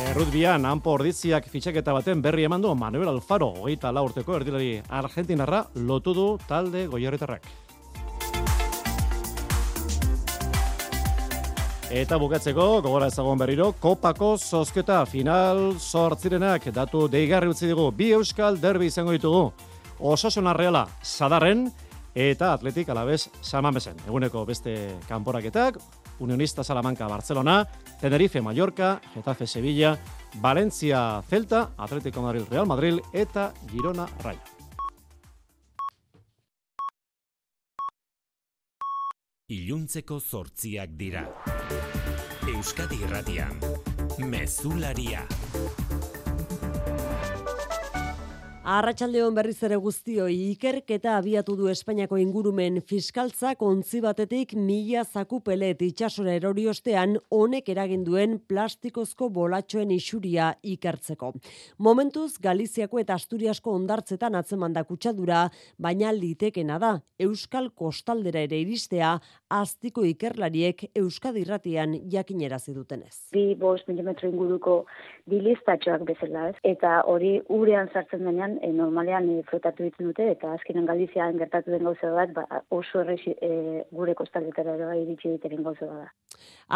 Errutbian, hanpo ordiziak fitxaketa baten berri eman du Manuel Alfaro, hogeita la urteko erdilari Argentinarra lotu du talde goiarretarrak. Eta bukatzeko, gogora ezagon berriro, kopako zozketa final sortzirenak datu deigarri utzi dugu. Bi euskal derbi izango ditugu. Osasuna reala, sadarren, eta atletik alabez saman bezen. Eguneko beste kanporaketak, Unionista Salamanca Barcelona, Tenerife Mallorca, Getafe Sevilla, Valencia Celta, Atlético Madrid Real Madrid eta Girona Rayo. Iluntzeko zortziak dira. Euskadi Irratian, Mezularia. Arratxaldeon berriz ere guztioi, ikerketa abiatu du Espainiako ingurumen fiskaltzak ontzi batetik mila zaku pelet itxasora erori ostean honek eraginduen plastikozko bolatxoen isuria ikertzeko. Momentuz, Galiziako eta Asturiasko ondartzetan atzeman kutsadura, baina litekena da, Euskal Kostaldera ere iristea, aztiko ikerlariek Euskadi irratian jakinerazi dutenez. Bi bost milimetro inguruko bilistatxoak bezala ez, eta hori urean sartzen denean e, normalean e, flotatu ditzen dute, eta azkenen Galizian gertatu den gauza bat, ba, oso errez e, gure kostaldetara ere bai iritsi diteren gauza bat.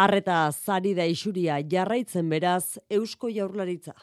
Arreta zari da isuria jarraitzen beraz, Eusko Jaurlaritza.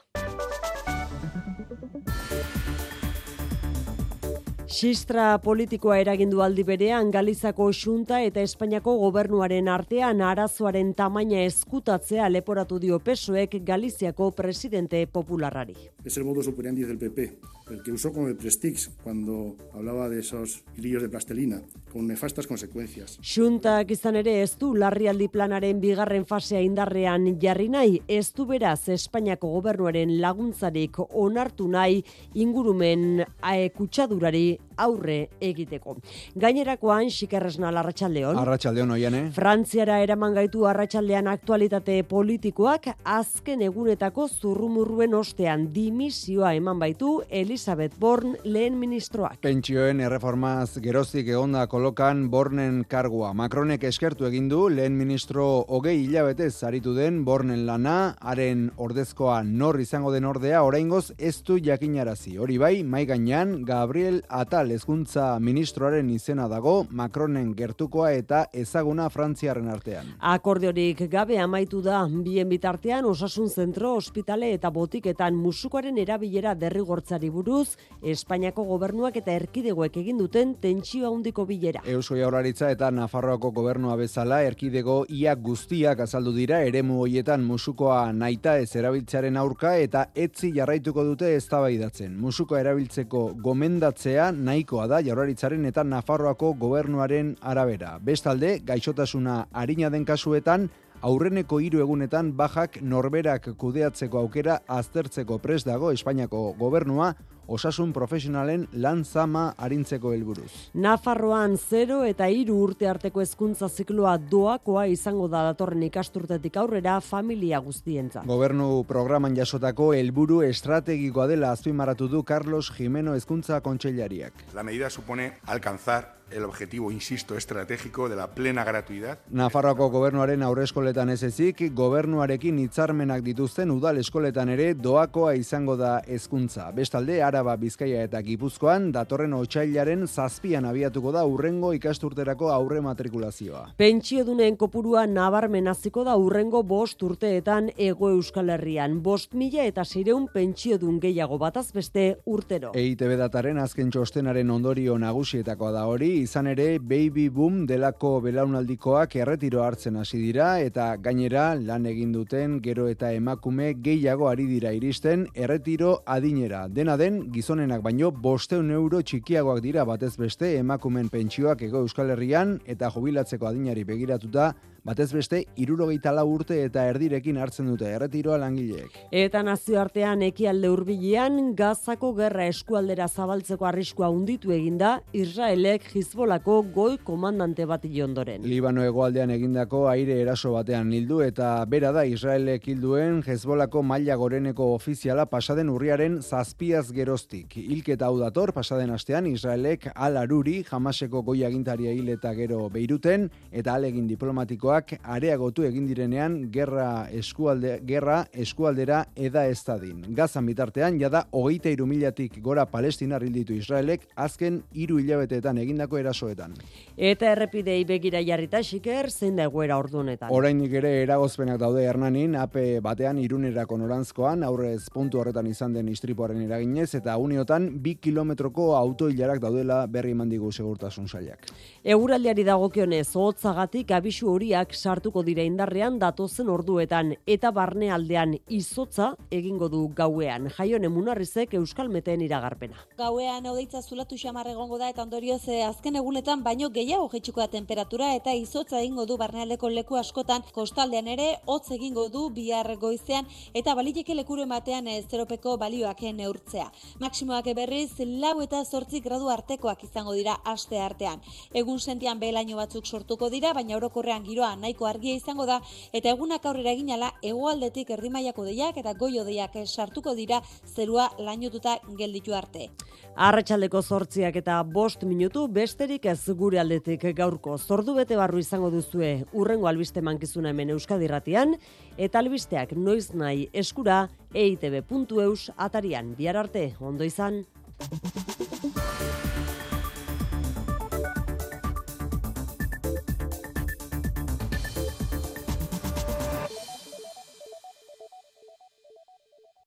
Sistra politikoa eragindu aldi berean Galizako xunta eta Espainiako gobernuaren artean arazoaren tamaina eskutatzea leporatu dio pesoek Galiziako presidente popularrari. Es el modus operandi del PP, el que usó con el Prestix cuando hablaba de esos hilillos de plastelina, con nefastas consecuencias. Xuntak izan ere ez du larrialdi planaren bigarren fasea indarrean jarri nahi, ez du beraz Espainiako gobernuaren laguntzarik onartu nahi ingurumen aekutsadurari aurre egiteko. Gainerakoan, xikerresna larratxaldeon. Arratxaldeon oian, eh? Frantziara eraman gaitu arratsaldean aktualitate politikoak azken egunetako zurrumurruen ostean dimisioa eman baitu Elizabeth Born lehen ministroak. Pentsioen erreformaz geroztik egonda kolokan Bornen kargua. Macronek eskertu egin du lehen ministro hogei hilabete zaritu den Bornen lana, haren ordezkoa nor izango den ordea, oraingoz ez du jakinarazi. Hori bai, mai gainean Gabriel Atal hezkuntza ministroaren izena dago Macronen gertukoa eta ezaguna Frantziaren artean. Akordiorik gabe amaitu da bien bitartean osasun zentro, ospitale eta botiketan musukoaren erabilera derrigortzari buruz Espainiako gobernuak eta erkidegoek egin duten tentsio handiko bilera. Eusko Jaurlaritza eta Nafarroako gobernua bezala erkidego ia guztiak azaldu dira eremu hoietan musukoa naita ez erabiltzearen aurka eta etzi jarraituko dute eztabaidatzen. Musukoa erabiltzeko gomendatzea nahikoa da Jaurlaritzaren eta Nafarroako gobernuaren arabera. Bestalde, gaixotasuna harina den kasuetan aurreneko hiru egunetan bajak norberak kudeatzeko aukera aztertzeko pres dago Espainiako gobernua osasun profesionalen lan zama arintzeko helburuz. Nafarroan 0 eta 3 urte arteko hezkuntza zikloa doakoa izango da datorren ikasturtetik aurrera familia guztientza. Gobernu programan jasotako helburu estrategikoa dela azpimarratu du Carlos Jimeno hezkuntza kontseilariak. La medida supone alcanzar el objetivo, insisto, estratégico de la plena gratuidad. Nafarroako gobernuaren aurreskoletan ez ezik, gobernuarekin hitzarmenak dituzten udal eskoletan ere doakoa izango da hezkuntza. Bestalde, ara Araba, Bizkaia eta Gipuzkoan datorren otsailaren zazpian abiatuko da urrengo ikasturterako aurre matrikulazioa. Pentsiodunen kopurua nabarmen hasiko da urrengo bost urteetan ego Euskal Herrian. Bost mila eta sireun pentsiodun gehiago bataz beste urtero. EITB dataren azken txostenaren ondorio nagusietakoa da hori, izan ere baby boom delako belaunaldikoak erretiro hartzen hasi dira eta gainera lan egin duten gero eta emakume gehiago ari dira iristen erretiro adinera. Dena den gizonenak baino bosteun euro txikiagoak dira batez beste emakumen pentsioak ego Euskal Herrian eta jubilatzeko adinari begiratuta batez beste irurogeita lau urte eta erdirekin hartzen dute erretiroa langileek. Eta nazioartean ekialde hurbilean Gazako gerra eskualdera zabaltzeko arriskua unditu eginda Israelek Hizbolako goi komandante bat ondoren. Libano hegoaldean egindako aire eraso batean hildu eta bera da Israelek hilduen Hezbolako maila goreneko ofiziala pasaden urriaren zazpiaz geroztik. Hilketa hau dator pasaden astean Israelek alaruri jamaseko goi agintaria hil eta gero beiruten eta alegin diplomatiko areagotu egin direnean gerra eskualde gerra eskualdera eda estadin. Gazan bitartean jada hogeita iru milatik gora Palestina rilditu Israelek azken hiru hilabeteetan egindako erasoetan. Eta errepidei begira jarrita xiker zein da egoera ordunetan. Orainik ere eragozpenak daude Hernanin ape batean irunerako norantzkoan aurrez puntu horretan izan den istripoaren eraginez eta uniotan bi kilometroko autoilarak daudela berri mandigu segurtasun sailak. Eguraldiari dagokionez hotzagatik abisu horia sartuko dira indarrean datozen orduetan eta barnealdean izotza egingo du gauean. Jaion emunarrizek Euskal Meteen iragarpena. Gauean odeitza zulatu xamar egongo da eta ondorioz eh, azken egunetan baino gehiago jetxuko da temperatura eta izotza egingo du barnealdeko leku askotan kostaldean ere hotz egingo du bihar goizean eta baliteke lekuru ematean eh, zeropeko balioak neurtzea. Maksimoak berriz lau eta zortzi gradu artekoak izango dira aste artean. Egun sentian behelaino batzuk sortuko dira, baina orokorrean giroa nahiko argia izango da eta egunak aurrera eginala hegoaldetik erdimaiako deiak eta goio deiak sartuko dira zerua lainotuta gelditu arte. Arratxaldeko zortziak eta bost minutu besterik ez gure aldetik gaurko zordu bete barru izango duzue urrengo albiste mankizuna hemen Euskadirratian eta albisteak noiz nahi eskura eitb.eus atarian bihar arte ondo izan.